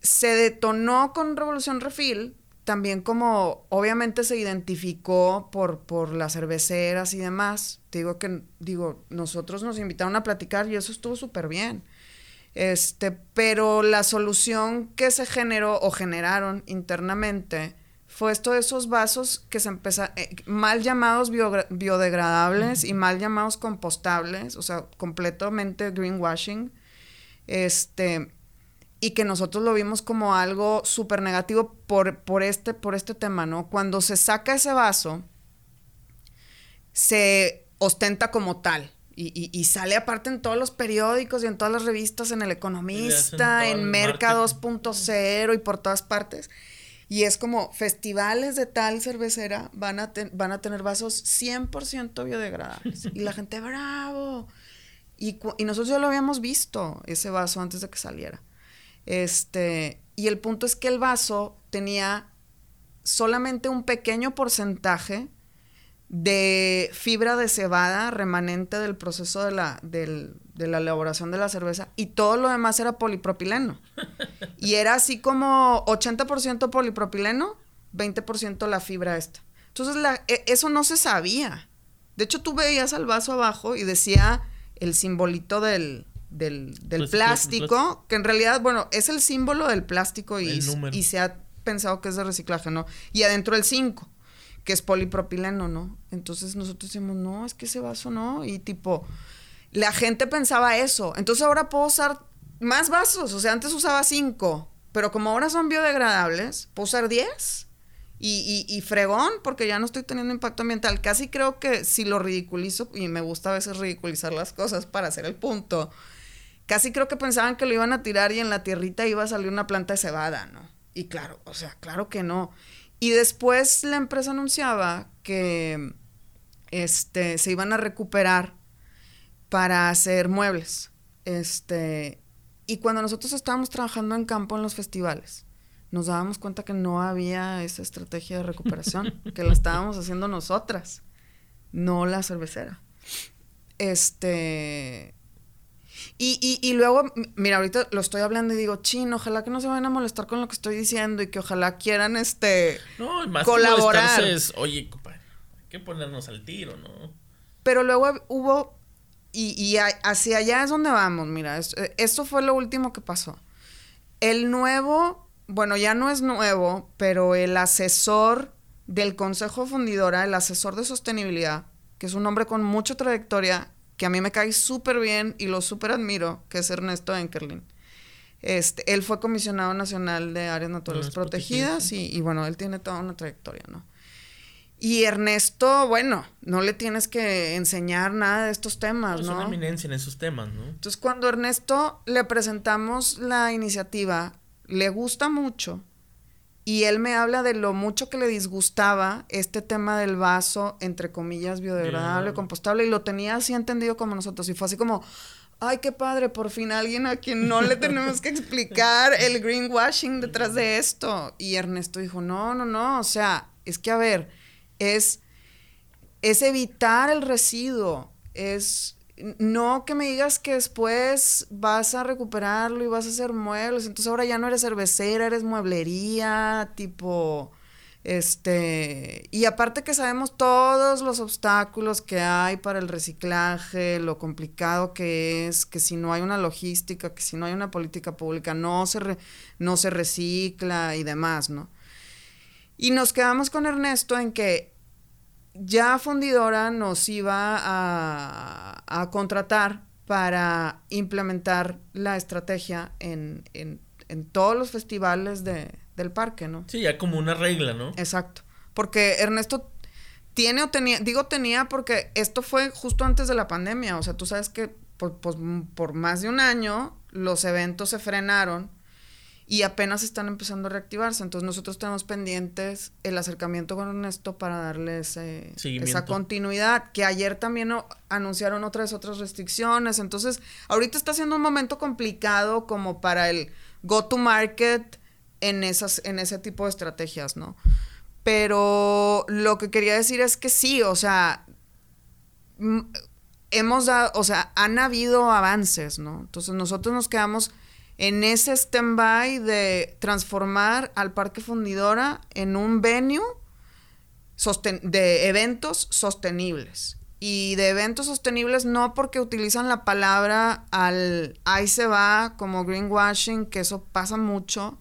se detonó con Revolución Refil, también como obviamente se identificó por, por las cerveceras y demás. digo que, digo, nosotros nos invitaron a platicar y eso estuvo súper bien. Este, pero la solución que se generó o generaron internamente fue esto de esos vasos que se empezaron, eh, mal llamados biodegradables y mal llamados compostables, o sea, completamente greenwashing, este, y que nosotros lo vimos como algo súper negativo por, por, este, por este tema, ¿no? Cuando se saca ese vaso, se ostenta como tal. Y, sale aparte en todos los periódicos y en todas las revistas, en El Economista, en Merca 2.0 y por todas partes. Y es como festivales de tal cervecera van a, van a tener vasos 100% biodegradables. y la gente, bravo. Y, y, nosotros ya lo habíamos visto, ese vaso, antes de que saliera. Este, y el punto es que el vaso tenía solamente un pequeño porcentaje de fibra de cebada remanente del proceso de la, de la elaboración de la cerveza y todo lo demás era polipropileno. Y era así como 80% polipropileno, 20% la fibra esta. Entonces e, eso no se sabía. De hecho, tú veías al vaso abajo y decía el simbolito del, del, plástico, que en realidad, bueno, es el símbolo del plástico y, y se ha pensado que es de reciclaje, ¿no? Y adentro el 5, que es polipropileno, ¿no? Entonces nosotros decimos, no, es que ese vaso no. Y tipo, la gente pensaba eso. Entonces ahora puedo usar más vasos. O sea, antes usaba 5, pero como ahora son biodegradables, puedo usar 10. Y, y, y, fregón, porque ya no estoy teniendo impacto ambiental. Casi creo que si lo ridiculizo, y me gusta a veces ridiculizar las cosas para hacer el punto, casi creo que pensaban que lo iban a tirar y en la tierrita iba a salir una planta de cebada, ¿no? Y claro, o sea, claro que no. Y después la empresa anunciaba que este, se iban a recuperar para hacer muebles. Este, y cuando nosotros estábamos trabajando en campo en los festivales, nos dábamos cuenta que no había esa estrategia de recuperación, que la estábamos haciendo nosotras, no la cervecera. Este, y, y, luego, mira, ahorita lo estoy hablando y digo, chin, ojalá que no se vayan a molestar con lo que estoy diciendo y que ojalá quieran, este, no, más colaborar. es, oye, compadre, hay que ponernos al tiro, ¿no? Pero luego hubo, y, y hacia allá es donde vamos, mira, eh, esto fue lo último que pasó. El nuevo, bueno, ya no es nuevo, pero el asesor del Consejo Fundidora, el asesor de sostenibilidad, que es un hombre con mucha trayectoria, que a mí me cae súper bien y lo súper admiro, que es Ernesto Enkerlin. Este, él fue comisionado nacional de áreas naturales protegidas, y, bueno, él tiene toda una trayectoria, ¿no? Y Ernesto, bueno, no le tienes que enseñar nada de estos temas, ¿no? Es una eminencia en esos temas, ¿no? Entonces, cuando Ernesto le presentamos la iniciativa, le gusta mucho y él me habla de lo mucho que le disgustaba este tema del vaso, entre comillas, biodegradable, compostable, y lo tenía así entendido como nosotros. Y fue así como, ay, qué padre, por fin alguien a quien no le tenemos que explicar el greenwashing detrás de esto. Y Ernesto dijo, no, no, no, o sea, es que a ver, es, es evitar el residuo, es no que me digas que después vas a recuperarlo y vas a hacer muebles, entonces ahora ya no eres cervecera, eres mueblería, tipo, este, y aparte que sabemos todos los obstáculos que hay para el reciclaje, lo complicado que es, que si no hay una logística, que si no hay una política pública, no se, no se recicla y demás, ¿no? Y nos quedamos con Ernesto en que ya Fundidora nos iba a, contratar para implementar la estrategia en, todos los festivales del parque, ¿no? Sí, ya como una regla, ¿no? Exacto. Porque Ernesto tiene o tenía, digo tenía porque esto fue justo antes de la pandemia, o sea, tú sabes que por, por más de un año los eventos se frenaron y apenas están empezando a reactivarse. Entonces nosotros tenemos pendientes el acercamiento con Ernesto para darle esa continuidad, que ayer también anunciaron otras otras restricciones. Entonces, ahorita está siendo un momento complicado como para el go to market en esas en ese tipo de estrategias, ¿no? Pero lo que quería decir es que sí, o sea, hemos dado, o sea, han habido avances, ¿no? Entonces nosotros nos quedamos en ese stand-by de transformar al Parque Fundidora en un venue de eventos sostenibles. Y de eventos sostenibles no porque utilizan la palabra al ahí se va como greenwashing, que eso pasa mucho,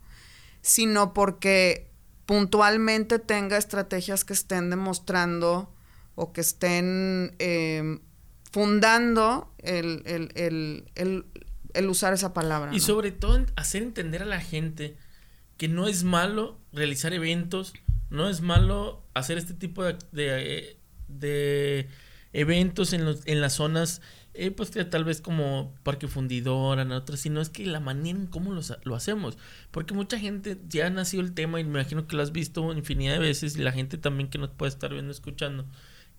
sino porque puntualmente tenga estrategias que estén demostrando o que estén eh, fundando el, el usar esa palabra. Y sobre todo hacer entender a la gente que no es malo realizar eventos, no es malo hacer este tipo de, de, eventos en, los, en las zonas, eh, pues tal vez como Parque Fundidora, en otras, sino es que la manera en cómo lo hacemos. Porque mucha gente ya ha nacido el tema y me imagino que lo has visto infinidad de veces y la gente también que nos puede estar viendo, escuchando,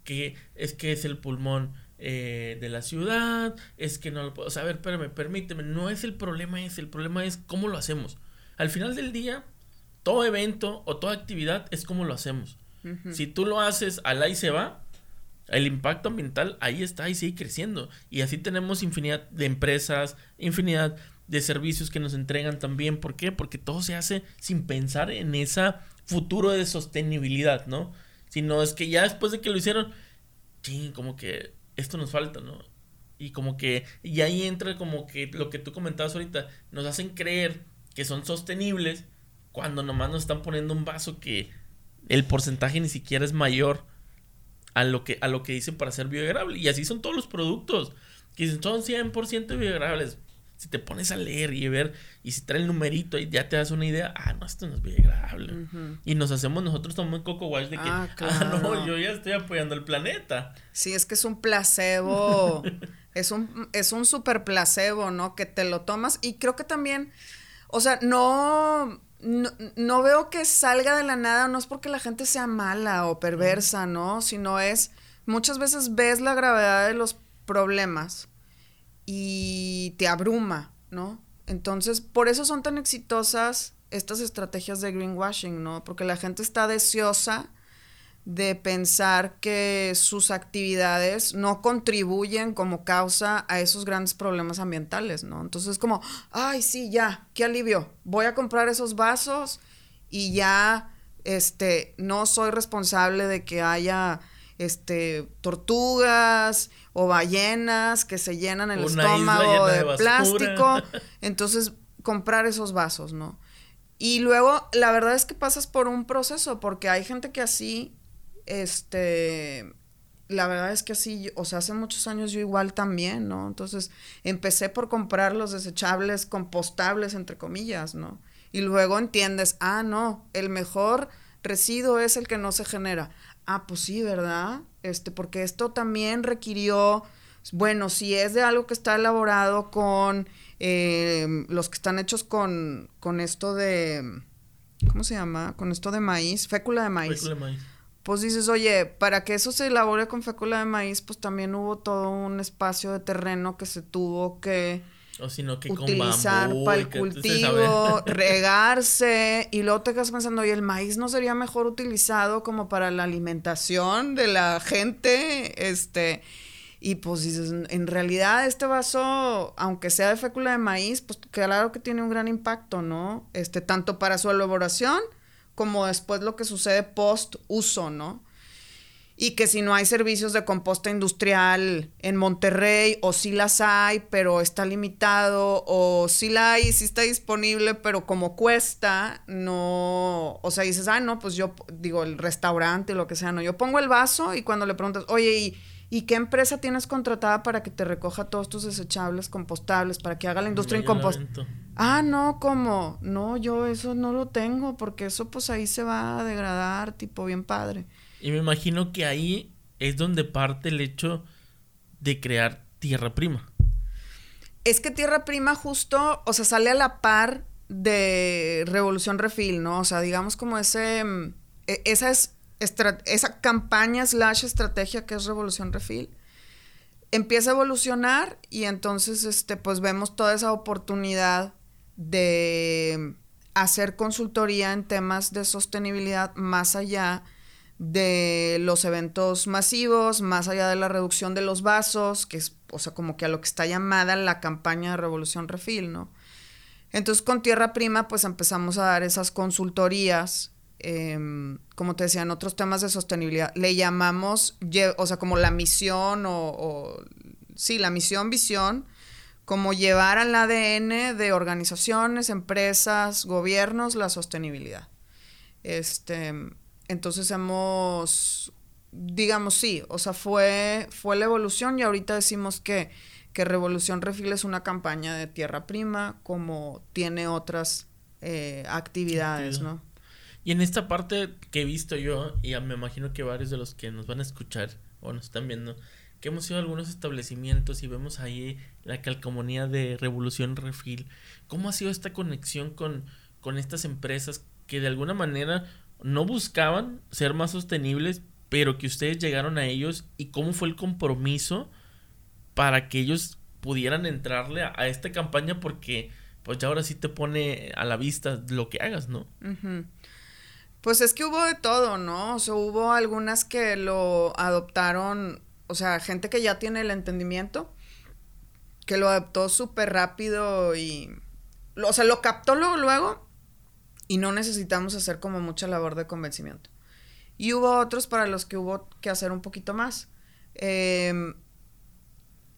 que es que es el pulmón eh, de la ciudad, es que no lo puedo. O sea, a ver, espérame, permíteme, no es el problema ese, el problema es cómo lo hacemos. Al final del día, todo evento o toda actividad es cómo lo hacemos. Si tú lo haces al ahí se va, el impacto ambiental ahí está y sigue creciendo. Y así tenemos infinidad de empresas, infinidad de servicios que nos entregan también. ¿Por qué? Porque todo se hace sin pensar en ese futuro de sostenibilidad, ¿no? Sino es que ya después de que lo hicieron, ching, como que esto nos falta, ¿no? Y como que, y ahí entra como que lo que tú comentabas ahorita, nos hacen creer que son sostenibles cuando nomás nos están poniendo un vaso que el porcentaje ni siquiera es mayor a lo que, a lo que dicen para ser biodegradable. Y así son todos los productos, que son 100% biodegradables. Si te pones a leer y ver, y si trae el numerito y ya te das una idea, ah, no, esto no es biodegradable. Y nos hacemos nosotros tomamos Coco Wash de que, ah, ah, no, yo ya estoy apoyando el planeta. Sí, es que es un placebo. es un, es un super placebo, ¿no? Que te lo tomas. Y creo que también, o sea, no, no, veo que salga de la nada, no es porque la gente sea mala o perversa, ¿no? Sino es, muchas veces ves la gravedad de los problemas y te abruma, ¿no? Entonces, por eso son tan exitosas estas estrategias de greenwashing, ¿no? Porque la gente está deseosa de pensar que sus actividades no contribuyen como causa a esos grandes problemas ambientales, ¿no? Entonces como, ay, sí, ya, qué alivio, voy a comprar esos vasos y ya, este, no soy responsable de que haya, este, tortugas o ballenas que se llenan el estómago de, de plástico, entonces comprar esos vasos, ¿no? Y luego, la verdad es que pasas por un proceso, porque hay gente que así este, la verdad es que así, o sea, hace muchos años yo igual también, ¿no? Entonces empecé por comprar los desechables compostables, entre comillas, ¿no? Y luego entiendes, ah, no, el mejor residuo es el que no se genera. Ah, pues sí, ¿verdad? Este, porque esto también requirió, bueno, si es de algo que está elaborado con eh, los que están hechos con, con esto de, ¿cómo se llama? Con esto de maíz, fécula de maíz. Fécula de maíz pues dices, oye, para que eso se elabore con fécula de maíz, pues también hubo todo un espacio de terreno que se tuvo que utilizar para el cultivo, regarse, y luego te quedas pensando, oye, el maíz no sería mejor utilizado como para la alimentación de la gente, este, y pues dices, en realidad este vaso, aunque sea de fécula de maíz, pues claro que tiene un gran impacto, ¿no? Este, tanto para su elaboración, como después lo que sucede post uso, ¿no? Y que si no hay servicios de composta industrial en Monterrey, o sí las hay, pero está limitado, o sí la hay, sí está disponible, pero como cuesta, no, o sea, dices, ah, no, pues yo digo, el restaurante, lo que sea, no, yo pongo el vaso y cuando le preguntas, oye, ¿y, ¿y qué empresa tienes contratada para que te recoja todos tus desechables compostables, para que haga la industria en compost? Ah, no, ¿cómo? No, yo eso no lo tengo, porque eso pues ahí se va a degradar, tipo bien padre. Y me imagino que ahí es donde parte el hecho de crear tierra prima. Es que tierra prima justo, o sea, sale a la par de Revolución Refil, ¿no? O sea, digamos como ese, mm, e, esa es esa campaña slash estrategia que es Revolución Refil empieza a evolucionar y entonces este pues vemos toda esa oportunidad de hacer consultoría en temas de sostenibilidad más allá de los eventos masivos, más allá de la reducción de los vasos, que es, o sea, como que a lo que está llamada la campaña de Revolución Refil, ¿no? Entonces con Tierra Prima pues empezamos a dar esas consultorías, em, como te decía, en otros temas de sostenibilidad. Le llamamos, o sea, como la misión o, o sí, la misión, visión como llevar al ADN de organizaciones, empresas, gobiernos la sostenibilidad. Este, entonces hemos, digamos, sí, o sea, fue, fue la evolución y ahorita decimos que, que Revolución Refil es una campaña de tierra prima como tiene otras eh, actividades, ¿no? Y en esta parte que he visto yo, y me imagino que varios de los que nos van a escuchar o nos están viendo, que hemos ido a algunos establecimientos y vemos ahí la calcomanía de Revolución Refil, ¿cómo ha sido esta conexión con, con estas empresas que de alguna manera no buscaban ser más sostenibles, pero que ustedes llegaron a ellos y cómo fue el compromiso para que ellos pudieran entrarle a, esta campaña porque pues ya ahora sí te pone a la vista lo que hagas, ¿no? Pues es que hubo de todo, ¿no? O sea, hubo algunas que lo adoptaron, o sea, gente que ya tiene el entendimiento, que lo adoptó súper rápido y, o sea, lo captó luego, luego y no necesitamos hacer como mucha labor de convencimiento. Y hubo otros para los que hubo que hacer un poquito más. Eh,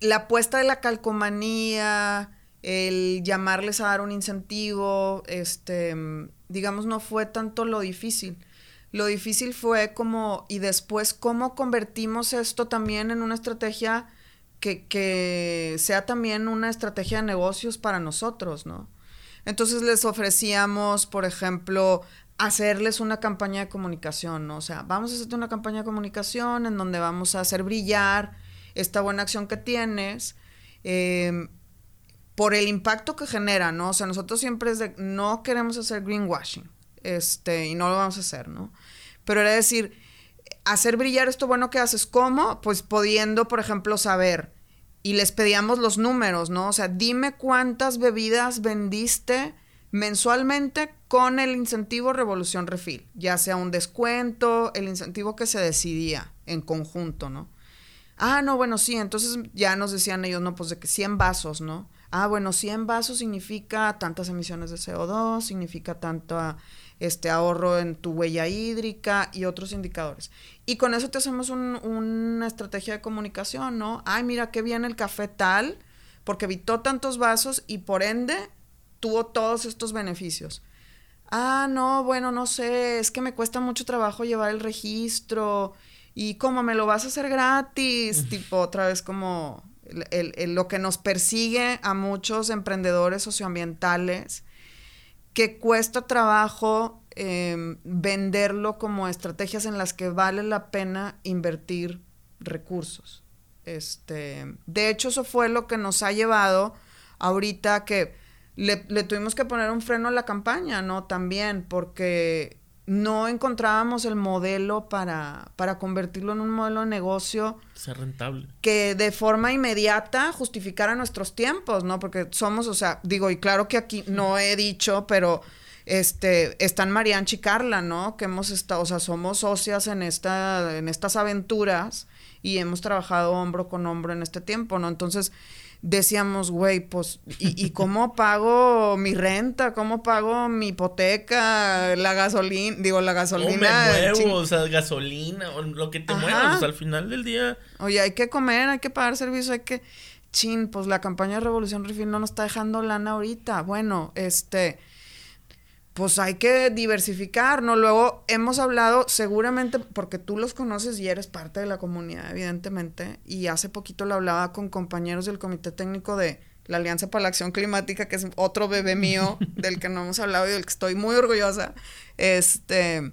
la apuesta de la calcomanía, el llamarles a dar un incentivo, este, digamos, no fue tanto lo difícil. Lo difícil fue como, y después, cómo convertimos esto también en una estrategia que, que sea también una estrategia de negocios para nosotros, ¿no? Entonces les ofrecíamos, por ejemplo, hacerles una campaña de comunicación, ¿no? O sea, vamos a hacerte una campaña de comunicación en donde vamos a hacer brillar esta buena acción que tienes, em, por el impacto que genera, ¿no? O sea, nosotros siempre es de, no queremos hacer greenwashing, este, y no lo vamos a hacer, ¿no? Pero era decir, hacer brillar esto bueno que haces, ¿cómo? Pues pudiendo, por ejemplo, saber, y les pedíamos los números, ¿no? O sea, dime cuántas bebidas vendiste mensualmente con el incentivo Revolución Refil, ya sea un descuento, el incentivo que se decidía en conjunto, ¿no? Ah, no, bueno, sí, entonces ya nos decían ellos, no, pues de que 100 vasos, ¿no? Ah, bueno, 100 vasos significa tantas emisiones de CO2, significa tanto este ahorro en tu huella hídrica y otros indicadores. Y con eso te hacemos una estrategia de comunicación, ¿no? Ay, mira qué bien el café tal, porque evitó tantos vasos y por ende tuvo todos estos beneficios. Ah, no, bueno, no sé, es que me cuesta mucho trabajo llevar el registro y como me lo vas a hacer gratis, tipo otra vez como lo que nos persigue a muchos emprendedores socioambientales, que cuesta trabajo em, venderlo como estrategias en las que vale la pena invertir recursos. Este, de hecho, eso fue lo que nos ha llevado ahorita que le, le tuvimos que poner un freno a la campaña, ¿no? También, porque no encontrábamos el modelo para, para convertirlo en un modelo de negocio. Ser rentable. Que de forma inmediata justificara nuestros tiempos, ¿no? Porque somos, o sea, digo, y claro que aquí no he dicho, pero este, están Marianchi y Carla, ¿no? Que hemos estado, o sea, somos socias en, esta, en estas aventuras y hemos trabajado hombro con hombro en este tiempo, ¿no? Entonces, decíamos, güey, pues, ¿y, cómo pago mi renta? ¿Cómo pago mi hipoteca? La gasolina, digo, la gasolina. O me muevo, o sea, gasolina, o lo que te muevas, al final del día. Oye, hay que comer, hay que pagar servicio, hay que. Chin, pues la campaña de Revolución Refil no nos está dejando lana ahorita. Bueno, este pues hay que diversificar, ¿no? Luego hemos hablado, seguramente, porque tú los conoces y eres parte de la comunidad, evidentemente, y hace poquito lo hablaba con compañeros del Comité Técnico de la Alianza para la Acción Climática, que es otro bebé mío del que no hemos hablado y del que estoy muy orgullosa. Este,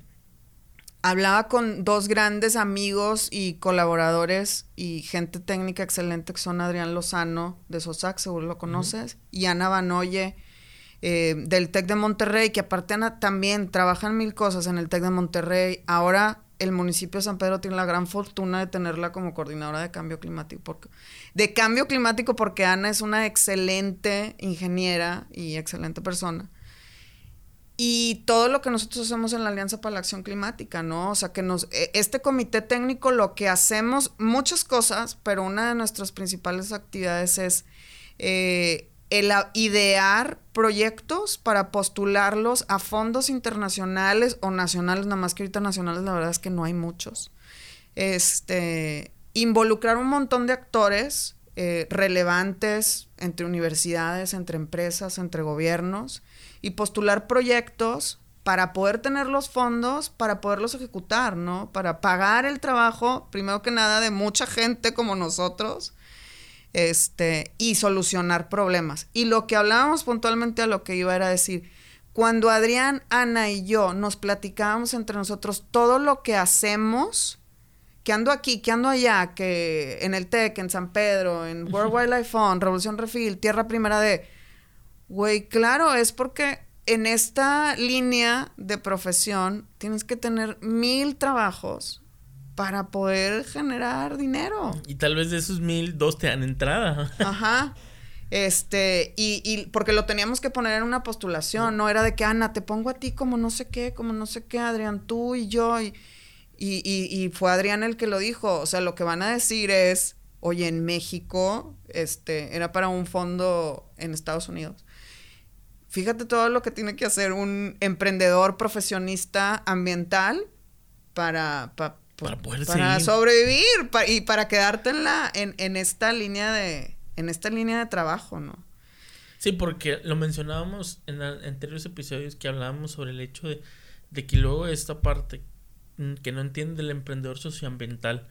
hablaba con dos grandes amigos y colaboradores y gente técnica excelente que son Adrián Lozano de SOSAC, seguro lo conoces, y Ana Banoye eh, del TEC de Monterrey, que aparte también trabajan mil cosas en el TEC de Monterrey. Ahora el municipio de San Pedro tiene la gran fortuna de tenerla como coordinadora de cambio climático. Porque, de cambio climático porque Ana es una excelente ingeniera y excelente persona. Y todo lo que nosotros hacemos en la Alianza para la Acción Climática, ¿no? O sea, que nos, e, este comité técnico lo que hacemos, muchas cosas, pero una de nuestras principales actividades es eh, el idear proyectos para postularlos a fondos internacionales o nacionales, nada más que ahorita nacionales la verdad es que no hay muchos. Este, involucrar un montón de actores eh, relevantes entre universidades, entre empresas, entre gobiernos y postular proyectos para poder tener los fondos, para poderlos ejecutar, ¿no? Para pagar el trabajo, primero que nada, de mucha gente como nosotros, este, y solucionar problemas. Y lo que hablábamos puntualmente a lo que iba era decir, cuando Adrián, Ana y yo nos platicábamos entre nosotros todo lo que hacemos que ando aquí, que ando allá, que en el TEC, en San Pedro, en World Wildlife Fund, Revolución Refil, Tierra Primera D. Güey, claro, es porque en esta línea de profesión tienes que tener mil trabajos para poder generar dinero. Y tal vez de esos mil, dos te dan entrada. Ajá. Este, y, y porque lo teníamos que poner en una postulación, no era de que, Ana, te pongo a ti como no sé qué, como no sé qué, Adrián, tú y yo, y, y, y, fue Adrián el que lo dijo, o sea, lo que van a decir es, oye, en México, este, era para un fondo en Estados Unidos. Fíjate todo lo que tiene que hacer un emprendedor profesionista ambiental para, para, poder para sobrevivir y para quedarte en, la, en, en esta línea de en esta línea de trabajo, ¿no? Sí, porque lo mencionábamos en anteriores episodios que hablábamos sobre el hecho de, de que luego esta parte mm, que no entiende el emprendedor socioambiental,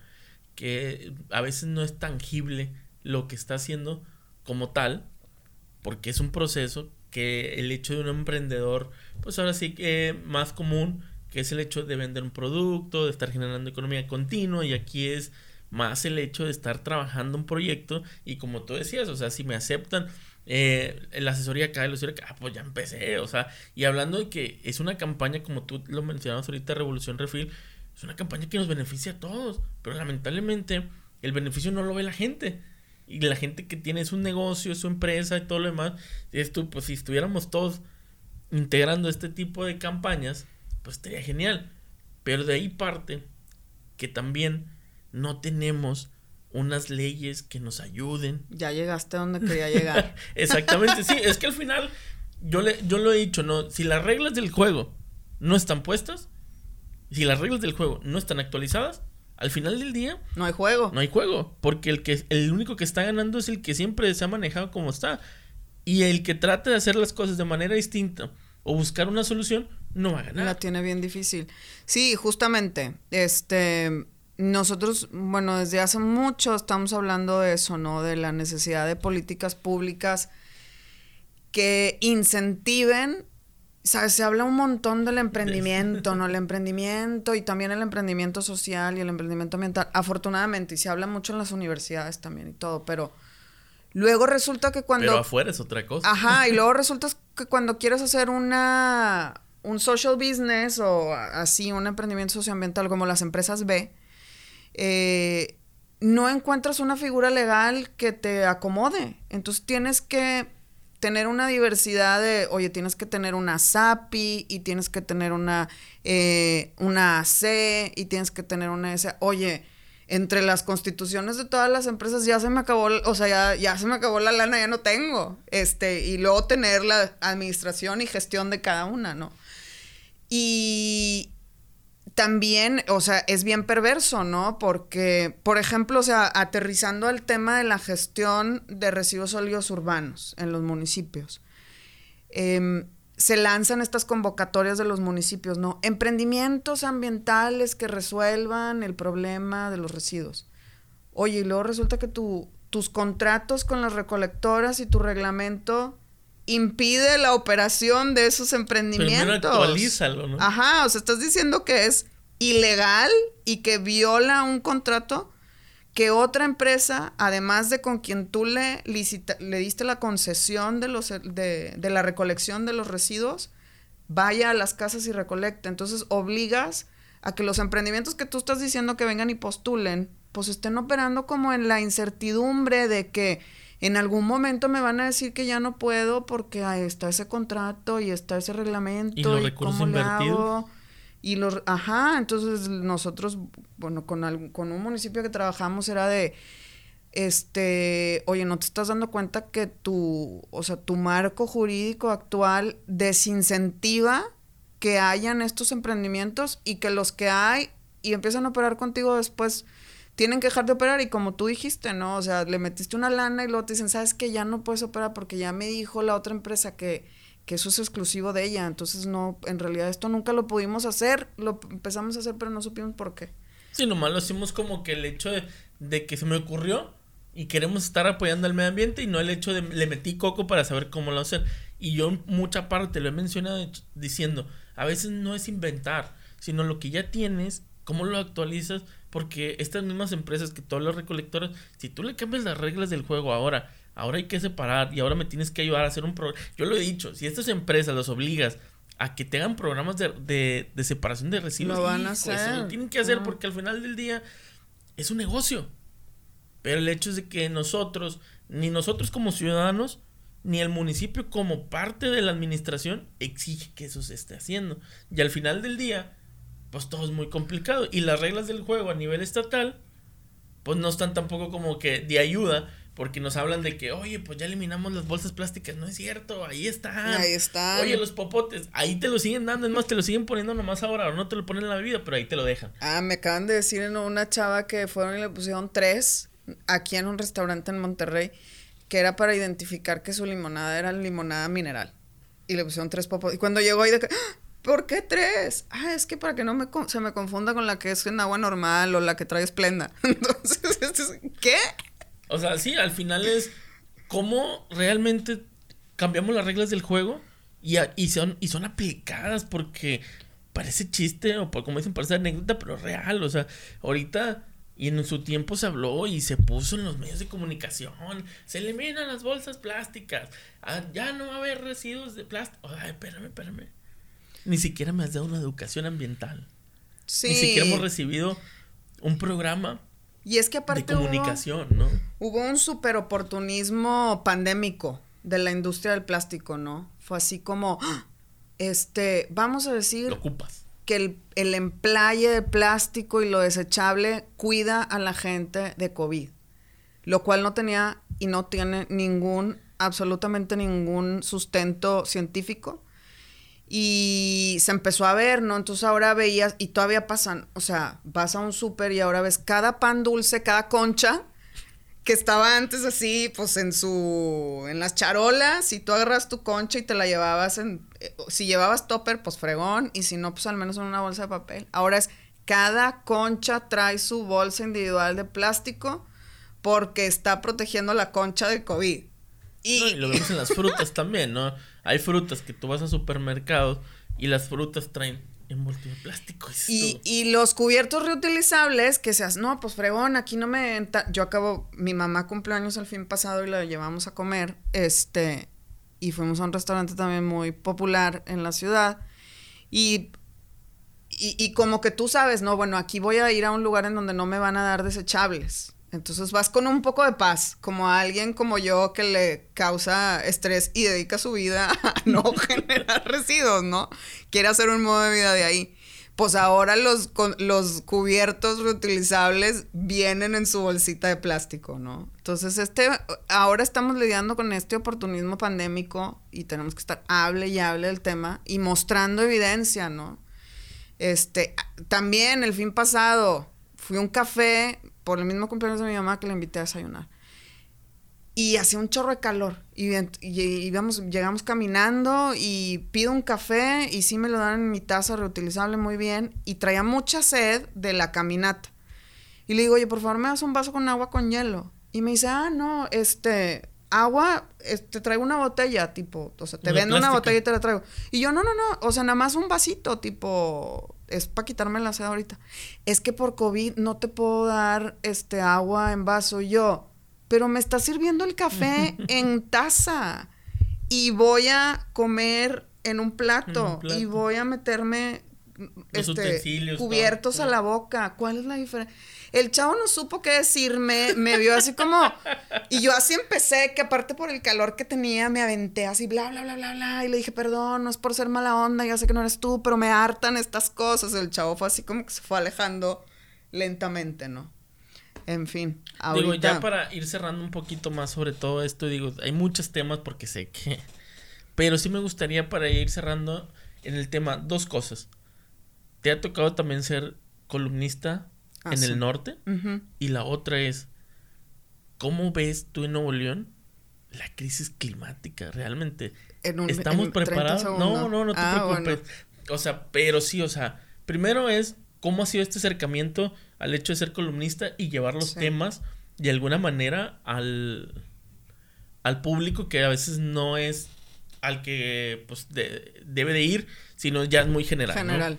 que a veces no es tangible lo que está haciendo como tal, porque es un proceso que el hecho de un emprendedor, pues ahora sí que más común, que es el hecho de vender un producto, de estar generando economía continua, y aquí es más el hecho de estar trabajando un proyecto y como tú decías, o sea, si me aceptan eh, la asesoría acá, la asesoría acá, ah, pues ya empecé, o sea, y hablando de que es una campaña, como tú lo mencionabas ahorita, Revolución Refil, es una campaña que nos beneficia a todos, pero lamentablemente el beneficio no lo ve la gente. Y la gente que tiene su negocio, su empresa y todo lo demás, esto, pues si estuviéramos todos integrando este tipo de campañas, pues estaría genial. Pero de ahí parte que también no tenemos unas leyes que nos ayuden. Ya llegaste a donde quería llegar. Exactamente, sí, es que al final yo, le, yo lo he dicho, ¿no? Si las reglas del juego no están puestas, si las reglas del juego no están actualizadas, al final del día no hay juego. No hay juego, porque el que el único que está ganando es el que siempre se ha manejado como está y el que trate de hacer las cosas de manera distinta o buscar una solución no va a ganar. La tiene bien difícil. Sí, justamente, este nosotros, bueno, desde hace mucho estamos hablando de eso, ¿no? De la necesidad de políticas públicas que incentiven, ¿sabes? Se habla un montón del emprendimiento, ¿no? El emprendimiento y también el emprendimiento social y el emprendimiento ambiental, afortunadamente, y se habla mucho en las universidades también y todo, pero luego resulta que cuando... Pero afuera es otra cosa. Ajá, y luego resulta que cuando quieres hacer una un social business o así, un emprendimiento socioambiental como las empresas B, eh, no encuentras una figura legal que te acomode. Entonces tienes que tener una diversidad de, oye, tienes que tener una SAPI y tienes que tener una, eh, una y tienes que tener una S. Oye, entre las constituciones de todas las empresas ya se me acabó, o sea, ya, ya se me acabó la lana, ya no tengo. Este, y luego tener la administración y gestión de cada una, ¿no? Y, también, o sea, es bien perverso, ¿no? Porque, por ejemplo, o sea, aterrizando al tema de la gestión de residuos sólidos urbanos en los municipios, em, se lanzan estas convocatorias de los municipios, ¿no? Emprendimientos ambientales que resuelvan el problema de los residuos. Oye, y luego resulta que tu, tus contratos con las recolectoras y tu reglamento impide la operación de esos emprendimientos. Pero actualízalo, ¿no? Ajá, o sea, estás diciendo que es ilegal y que viola un contrato que otra empresa, además de con quien tú le, le diste la concesión de, los, de, de, la recolección de los residuos, vaya a las casas y recolecte. Entonces obligas a que los emprendimientos que tú estás diciendo que vengan y postulen, pues estén operando como en la incertidumbre de que en algún momento me van a decir que ya no puedo porque ahí está ese contrato y está ese reglamento. Y los recursos invertidos. Y los, ajá, entonces nosotros, bueno, con, con un municipio que trabajamos era de, este, oye, ¿no te estás dando cuenta que tu, o sea, tu marco jurídico actual desincentiva que hayan estos emprendimientos y que los que hay y empiezan a operar contigo después tienen que dejar de operar y como tú dijiste, ¿no? O sea, le metiste una lana y luego te dicen, ¿sabes que Ya no puedes operar porque ya me dijo la otra empresa que, que eso es exclusivo de ella. Entonces, no, en realidad esto nunca lo pudimos hacer, lo empezamos a hacer, pero no supimos por qué. Sí, nomás lo hicimos como que el hecho de, de que se me ocurrió y queremos estar apoyando al medio ambiente y no el hecho de le metí coco para saber cómo lo hacer. Y yo mucha parte lo he mencionado diciendo, a veces no es inventar, sino lo que ya tienes ¿Cómo lo actualizas? Porque estas mismas empresas que todas las recolectoras, si tú le cambias las reglas del juego ahora, ahora hay que separar y ahora me tienes que ayudar a hacer un programa. Yo lo he dicho, si estas empresas las obligas a que tengan programas de, de, separación de residuos, lo van a hacer. lo tienen que hacer porque al final del día es un negocio. Pero el hecho es de que nosotros, ni nosotros como ciudadanos, ni el municipio como parte de la administración exige que eso se esté haciendo. Y al final del día, pues todo es muy complicado. Y las reglas del juego a nivel estatal, pues no están tampoco como que de ayuda, porque nos hablan de que, oye, pues ya eliminamos las bolsas plásticas. No es cierto, ahí están. Ahí están. Oye, los popotes, ahí te lo siguen dando. Es más, te lo siguen poniendo nomás ahora. O no te lo ponen en la bebida, pero ahí te lo dejan. Ah, me acaban de decir en una chava que fueron y le pusieron tres aquí en un restaurante en Monterrey que era para identificar que su limonada era limonada mineral. Y le pusieron tres popos. Y cuando llegó ahí de que, ¡Ah! ¿Por qué tres? Ah, es que para que no me se me confunda con la que es en agua normal o la que trae esplenda. Entonces, ¿qué? O sea, sí, al final es cómo realmente cambiamos las reglas del juego y, y, son, y son aplicadas porque parece chiste o como dicen, parece anécdota, pero real. O sea, ahorita y en su tiempo se habló y se puso en los medios de comunicación. Se eliminan las bolsas plásticas. Ah, ya no va a haber residuos de plástico. Ay, espérame, espérame. Ni siquiera me has dado una educación ambiental. Sí. Ni siquiera hemos recibido un programa y es que aparte de comunicación, ¿no? Hubo un super oportunismo pandémico de la industria del plástico, ¿no? Fue así como, ¡ah! este, vamos a decir... Lo ocupas que el, el emplaye de plástico y lo desechable cuida a la gente de COVID, lo cual no tenía y no tiene ningún, absolutamente ningún sustento científico. Y se empezó a ver, ¿no? Entonces ahora veías, y todavía pasan, o sea, vas a un súper y ahora ves cada pan dulce, cada concha que estaba antes así, pues en su, en las charolas, y tú agarras tu concha y te la llevabas en, eh, si llevabas topper, pues fregón, y si no, pues al menos en una bolsa de papel. Ahora es, cada concha trae su bolsa individual de plástico porque está protegiendo la concha de COVID. Y, lo vemos en las frutas también, ¿no? Hay frutas que tú vas a supermercados y las frutas traen envuelto de plástico. Y, y, los cubiertos reutilizables que seas, no, pues fregón, aquí no me... Yo acabo, mi mamá cumpleaños el fin pasado y la llevamos a comer, este, y fuimos a un restaurante también muy popular en la ciudad. Y, y, y como que tú sabes, no, bueno, aquí voy a ir a un lugar en donde no me van a dar desechables. Entonces vas con un poco de paz, como a alguien como yo que le causa estrés y dedica su vida a no generar residuos, ¿no? Quiere hacer un modo de vida de ahí. Pues ahora los, los cubiertos reutilizables vienen en su bolsita de plástico, ¿no? Entonces, este, ahora estamos lidiando con este oportunismo pandémico y tenemos que estar hable y hable del tema y mostrando evidencia, ¿no? Este, también el fin pasado fui a un café, por el mismo cumpleaños de mi mamá que le invité a desayunar. Y hacía un chorro de calor. Y, íbamos, llegamos caminando y pido un café y sí me lo dan en mi taza reutilizable muy bien. Y traía mucha sed de la caminata. Y le digo, oye, por favor, me das un vaso con agua con hielo. Y me dice, ah, no, este, agua, te traigo una botella, tipo, o sea, te vendo una botella y te la traigo. Y yo, no, no, no, o sea, nada más un vasito, tipo, es para quitarme la sed ahorita. Es que por COVID no te puedo dar este agua en vaso yo, pero me está sirviendo el café en taza y voy a comer en un plato, y voy a meterme este, cubiertos a la boca. ¿Cuál es la diferencia? El chavo no supo qué decirme, me vio así como... Y yo así empecé, que aparte por el calor que tenía, me aventé así, bla, bla, bla, bla, bla. Y le dije, perdón, no es por ser mala onda, ya sé que no eres tú, pero me hartan estas cosas. El chavo fue así como que se fue alejando lentamente, ¿no? En fin, ahorita... Digo, ya para ir cerrando un poquito más sobre todo esto, digo, hay muchos temas porque sé que... Pero sí me gustaría para ir cerrando en el tema dos cosas. ¿Te ha tocado también ser columnista Ah, en el norte. Y la otra es, ¿cómo ves tú en Nuevo León la crisis climática? Realmente, ¿estamos preparados? No, no, no te ah, preocupes. O sea, pero sí, o sea, primero es cómo ha sido este acercamiento al hecho de ser columnista y llevar los temas de alguna manera al, al público que a veces no es al que pues debe de ir, sino ya es muy general. General.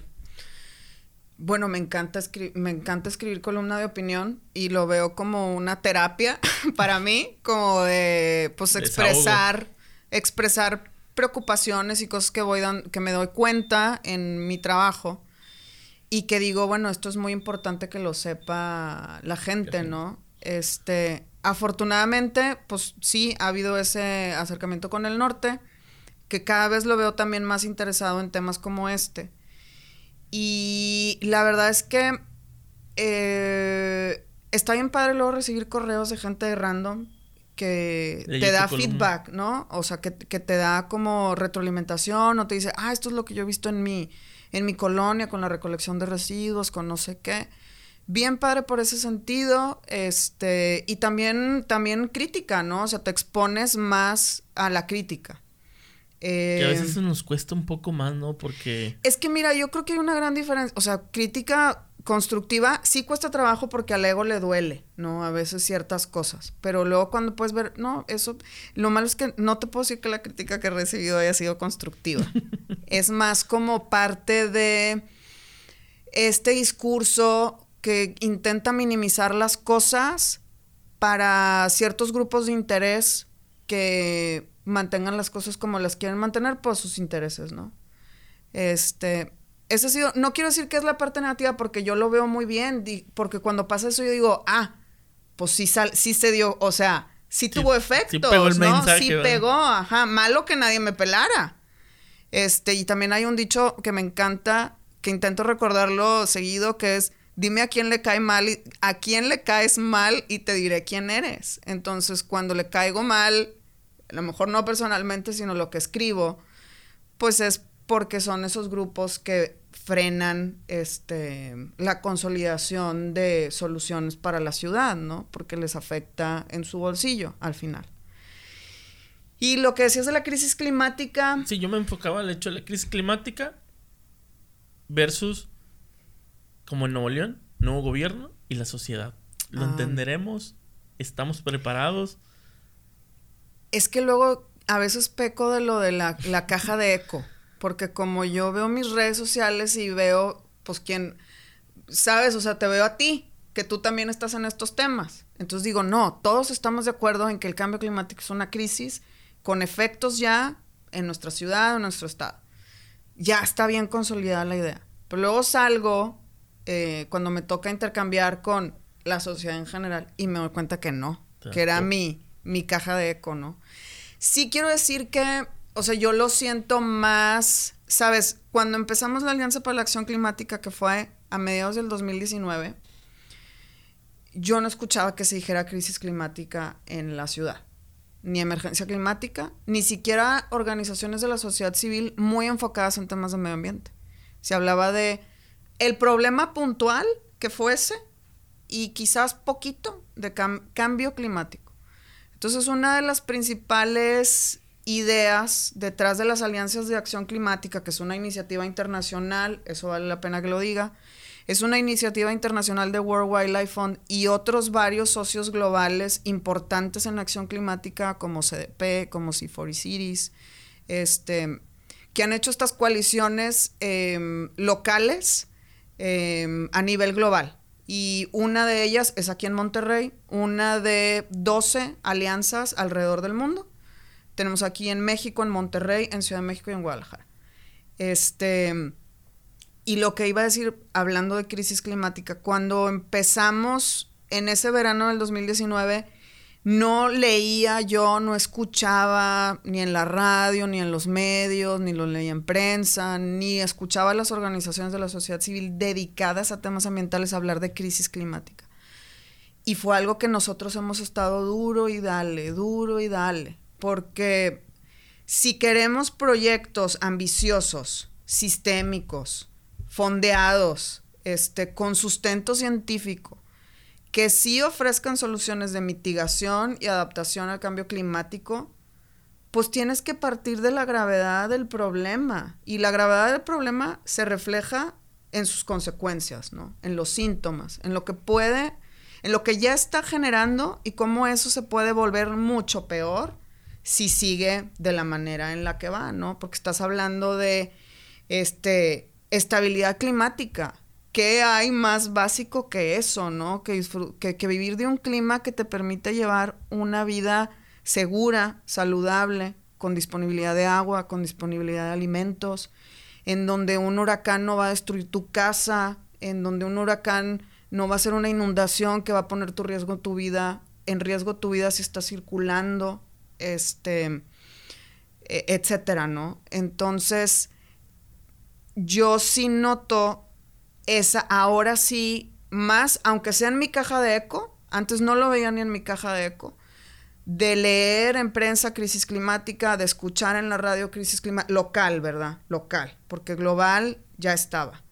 Bueno, me encanta, me encanta escribir columna de opinión y lo veo como una terapia para mí, como de pues expresar, expresar preocupaciones y cosas que voy que me doy cuenta en mi trabajo y que digo, bueno, esto es muy importante que lo sepa la gente, ¿no? Este, afortunadamente, pues sí, ha habido ese acercamiento con el norte, que cada vez lo veo también más interesado en temas como este. Y la verdad es que eh, está bien padre luego recibir correos de gente de random que te da feedback, ¿no? O sea, que, que, te da como retroalimentación o te dice, ah, esto es lo que yo he visto en mi, en mi colonia con la recolección de residuos, con no sé qué. Bien padre por ese sentido, este, y también, también crítica, ¿no? O sea, te expones más a la crítica. Que a veces nos cuesta un poco más, ¿no? Porque... Es que mira, yo creo que hay una gran diferencia, o sea, crítica constructiva sí cuesta trabajo porque al ego le duele, ¿no? A veces ciertas cosas. Pero luego cuando puedes ver, no, eso, lo malo es que no te puedo decir que la crítica que he recibido haya sido constructiva. es más como parte de este discurso que intenta minimizar las cosas para ciertos grupos de interés que mantengan las cosas como las quieren mantener por sus intereses, ¿no? Este, ese ha sido, no quiero decir que es la parte negativa porque yo lo veo muy bien, porque cuando pasa eso yo digo, ah, pues sí, sal, sí se dio, o sea, sí, tuvo efectos, sí pegó el ¿no? sí pegó, ajá, malo que nadie me pelara. Este, y también hay un dicho que me encanta, que intento recordarlo seguido, que es, dime a quién le cae mal, y, a quién le caes mal y te diré quién eres. Entonces, cuando le caigo mal, a lo mejor no personalmente, sino lo que escribo, pues es porque son esos grupos que frenan este, la consolidación de soluciones para la ciudad, ¿no? Porque les afecta en su bolsillo al final. Y lo que decías de la crisis climática. Sí, yo me enfocaba al hecho de la crisis climática versus, como en Nuevo León, nuevo gobierno y la sociedad. ¿Lo ah. entenderemos? ¿Estamos preparados? Es que luego a veces peco de lo de la, la caja de eco porque como yo veo mis redes sociales y veo, pues, quién, sabes, o sea, te veo a ti, que tú también estás en estos temas. Entonces digo, no, todos estamos de acuerdo en que el cambio climático es una crisis con efectos ya en nuestra ciudad, en nuestro estado. Ya está bien consolidada la idea. Pero luego salgo eh, cuando me toca intercambiar con la sociedad en general y me doy cuenta que no, que era mi, mi caja de eco, ¿no? Sí quiero decir que o sea, yo lo siento más, sabes, cuando empezamos la Alianza para la Acción Climática, que fue a mediados del 2019, yo no escuchaba que se dijera crisis climática en la ciudad, ni emergencia climática, ni siquiera organizaciones de la sociedad civil muy enfocadas en temas de medio ambiente. Se hablaba de el problema puntual que fuese y quizás poquito de cambio climático. Entonces, una de las principales ideas detrás de las alianzas de acción climática, que es una iniciativa internacional, eso vale la pena que lo diga, es una iniciativa internacional de World Wildlife Fund y otros varios socios globales importantes en acción climática como CDP, como C4 Cities, este, que han hecho estas coaliciones em, locales em, a nivel global. Y una de ellas es aquí en Monterrey, una de 12 alianzas alrededor del mundo. Tenemos aquí en México, en Monterrey, en Ciudad de México y en Guadalajara. Este, y lo que iba a decir, hablando de crisis climática, cuando empezamos en ese verano del 2019, no leía yo, no escuchaba ni en la radio, ni en los medios, ni lo leía en prensa, ni escuchaba las organizaciones de la sociedad civil dedicadas a temas ambientales a hablar de crisis climática. Y fue algo que nosotros hemos estado duro y dale, duro y dale porque si queremos proyectos ambiciosos, sistémicos, fondeados, este, con sustento científico, que sí ofrezcan soluciones de mitigación y adaptación al cambio climático, pues tienes que partir de la gravedad del problema. Y la gravedad del problema se refleja en sus consecuencias, ¿no? En los síntomas, en lo que puede, en lo que ya está generando y cómo eso se puede volver mucho peor si sigue de la manera en la que va, ¿no? Porque estás hablando de este, estabilidad climática. ¿Qué hay más básico que eso, no? Que, que, vivir de un clima que te permite llevar una vida segura, saludable, con disponibilidad de agua, con disponibilidad de alimentos, en donde un huracán no va a destruir tu casa, en donde un huracán no va a ser una inundación que va a poner tu riesgo tu vida, en riesgo tu vida si está circulando, este, e, etcétera, ¿no? Entonces, yo sí noto esa, ahora sí, más, aunque sea en mi caja de eco, antes no lo veía ni en mi caja de eco, de leer en prensa crisis climática, de escuchar en la radio crisis climática, local, ¿verdad? Local, porque global ya estaba.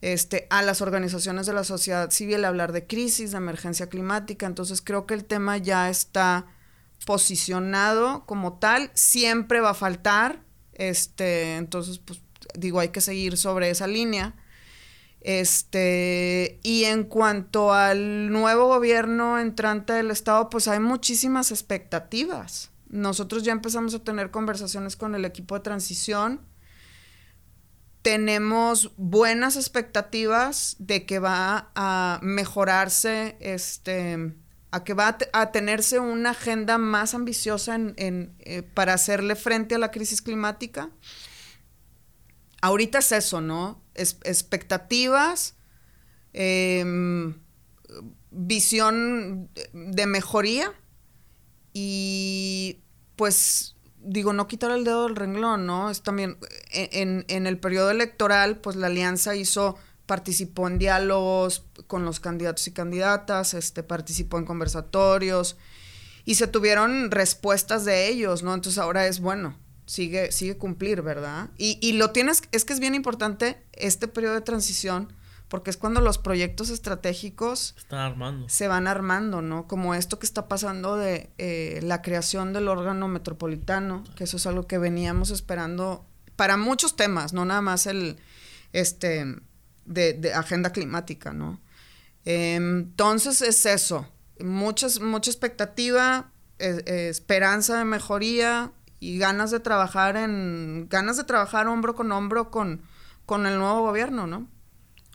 Este, a las organizaciones de la sociedad civil hablar de crisis, de emergencia climática, entonces creo que el tema ya está posicionado como tal, siempre va a faltar, este, entonces pues digo, hay que seguir sobre esa línea. Este, y en cuanto al nuevo gobierno entrante del Estado, pues hay muchísimas expectativas. Nosotros ya empezamos a tener conversaciones con el equipo de transición. Tenemos buenas expectativas de que va a mejorarse, este, a que va a, tenerse una agenda más ambiciosa en, eh, para hacerle frente a la crisis climática ahorita es eso, ¿no? Expectativas, em, visión de mejoría y pues digo, no quitar el dedo del renglón, ¿no? Es también, en, en, el periodo electoral, pues la alianza hizo, participó en diálogos con los candidatos y candidatas, este, participó en conversatorios y se tuvieron respuestas de ellos, ¿no? Entonces ahora es, bueno, sigue, sigue cumplir, ¿verdad? Y, y lo tienes, es que es bien importante este periodo de transición, porque es cuando los proyectos estratégicos Están armando. se van armando, ¿no? Como esto que está pasando de eh, la creación del órgano metropolitano, que eso es algo que veníamos esperando para muchos temas, no nada más el, este, de, de agenda climática, ¿no? Em, entonces es eso, muchas, mucha expectativa, eh, eh, esperanza de mejoría, y ganas de trabajar en ganas de trabajar hombro con hombro con, con el nuevo gobierno, ¿no?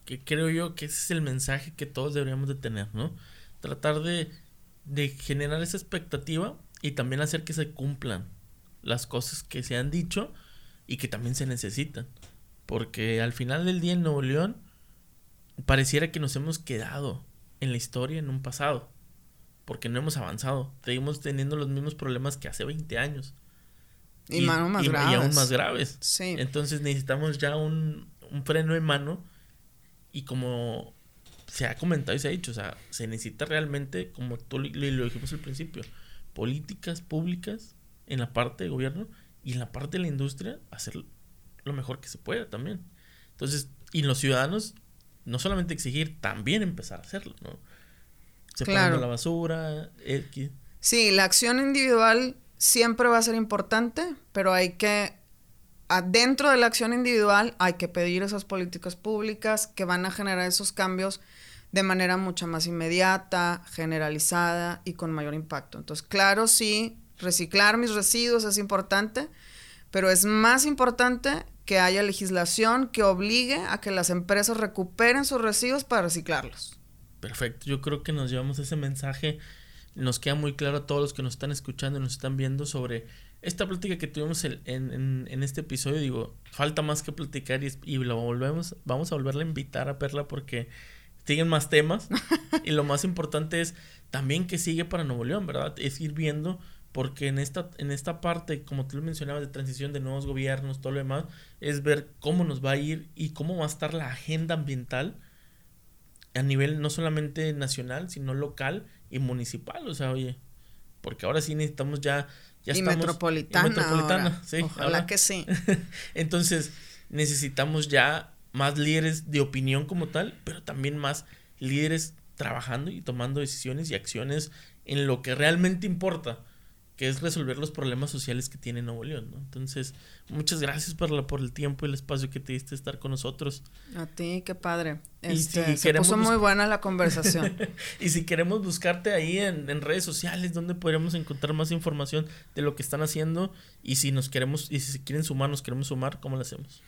Que creo yo que ese es el mensaje que todos deberíamos de tener, ¿no? Tratar de, de generar esa expectativa y también hacer que se cumplan las cosas que se han dicho y que también se necesitan. Porque al final del día en Nuevo León pareciera que nos hemos quedado en la historia en un pasado. Porque no hemos avanzado. Seguimos teniendo los mismos problemas que hace 20 años. Y, mano más graves. Y aún más graves. Sí. Entonces necesitamos ya un, freno en mano. Y como se ha comentado y se ha dicho, o sea, se necesita realmente, como tú lo, dijimos al principio, políticas públicas en la parte de gobierno y en la parte de la industria hacer lo mejor que se pueda también. Entonces, y los ciudadanos, no solamente exigir, también empezar a hacerlo, ¿no? Separando la basura, Sí, la acción individual siempre va a ser importante, pero hay que, adentro de la acción individual, hay que pedir esas políticas públicas que van a generar esos cambios de manera mucho más inmediata, generalizada y con mayor impacto. Entonces, claro, sí, reciclar mis residuos es importante, pero es más importante que haya legislación que obligue a que las empresas recuperen sus residuos para reciclarlos. Perfecto, yo creo que nos llevamos ese mensaje nos queda muy claro a todos los que nos están escuchando y nos están viendo sobre esta plática que tuvimos en, en, en este episodio. Digo, falta más que platicar y, y, lo volvemos, vamos a volverla a invitar a Perla porque siguen más temas. y lo más importante es también que sigue para Nuevo León, ¿verdad? Es ir viendo porque en esta, en esta parte, como tú lo mencionabas, de transición de nuevos gobiernos, todo lo demás, es ver cómo nos va a ir y cómo va a estar la agenda ambiental a nivel no solamente nacional, sino local y municipal, o sea, oye, porque ahora sí necesitamos ya, ya y metropolitana. metropolitana, sí. Ojalá que sí. Entonces, necesitamos ya más líderes de opinión como tal, pero también más líderes trabajando y tomando decisiones y acciones en lo que realmente importa que es resolver los problemas sociales que tiene Nuevo León, ¿no? Entonces, muchas gracias por, la, por el tiempo y el espacio que te diste estar con nosotros. A ti, qué padre. Este, se puso muy buena la conversación. y si queremos buscarte ahí en, en, redes sociales, donde podremos encontrar más información de lo que están haciendo? Y si nos queremos, y si quieren sumar, nos queremos sumar, ¿cómo lo hacemos?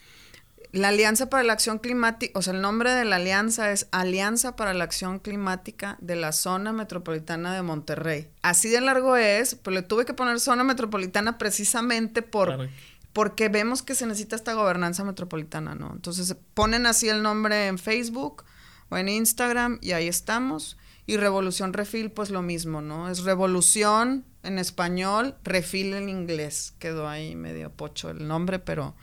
La Alianza para la Acción Climática, o sea, el nombre de la alianza es Alianza para la Acción Climática de la Zona Metropolitana de Monterrey. Así de largo es, pero le tuve que poner zona metropolitana precisamente por, porque vemos que se necesita esta gobernanza metropolitana, ¿no? Entonces ponen así el nombre en Facebook o en Instagram y ahí estamos. Y Revolución Refil, pues lo mismo, ¿no? Es Revolución en español, Refil en inglés. Quedó ahí medio pocho el nombre, pero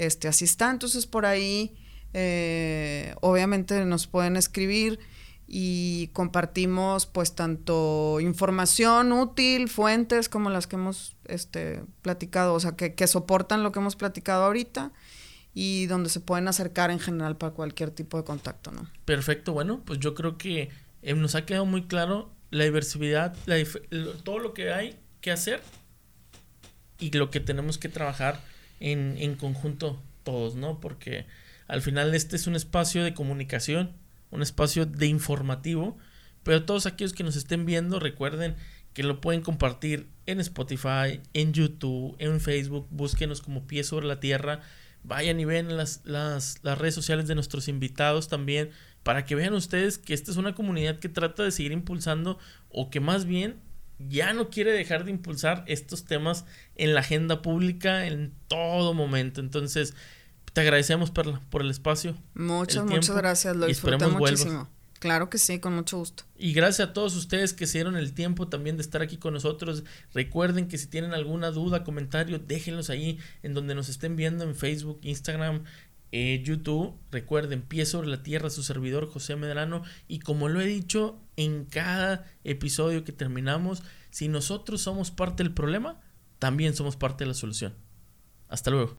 este, así está. Entonces por ahí, eh, obviamente nos pueden escribir y compartimos pues tanto información útil, fuentes como las que hemos este, platicado, o sea, que, que soportan lo que hemos platicado ahorita y donde se pueden acercar en general para cualquier tipo de contacto, ¿no? Perfecto, bueno, pues yo creo que eh, nos ha quedado muy claro la diversidad, todo lo que hay que hacer y lo que tenemos que trabajar en, en conjunto todos, ¿no? Porque al final este es un espacio de comunicación, un espacio de informativo, pero todos aquellos que nos estén viendo recuerden que lo pueden compartir en Spotify, en YouTube, en Facebook, búsquenos como Pie sobre la Tierra, vayan y ven las, las, las redes sociales de nuestros invitados también, para que vean ustedes que esta es una comunidad que trata de seguir impulsando o que más bien ya no quiere dejar de impulsar estos temas en la agenda pública en todo momento. Entonces, te agradecemos por, por el espacio. Muchas, muchas gracias. Lo disfruté muchísimo. Claro que sí, con mucho gusto. Y gracias a todos ustedes que se dieron el tiempo también de estar aquí con nosotros. Recuerden que si tienen alguna duda, comentario, déjenlos ahí en donde nos estén viendo en Facebook, Instagram, eh, YouTube. Recuerden, pie sobre la tierra, su servidor José Medrano. Y como lo he dicho en cada episodio que terminamos, si nosotros somos parte del problema, también somos parte de la solución. Hasta luego.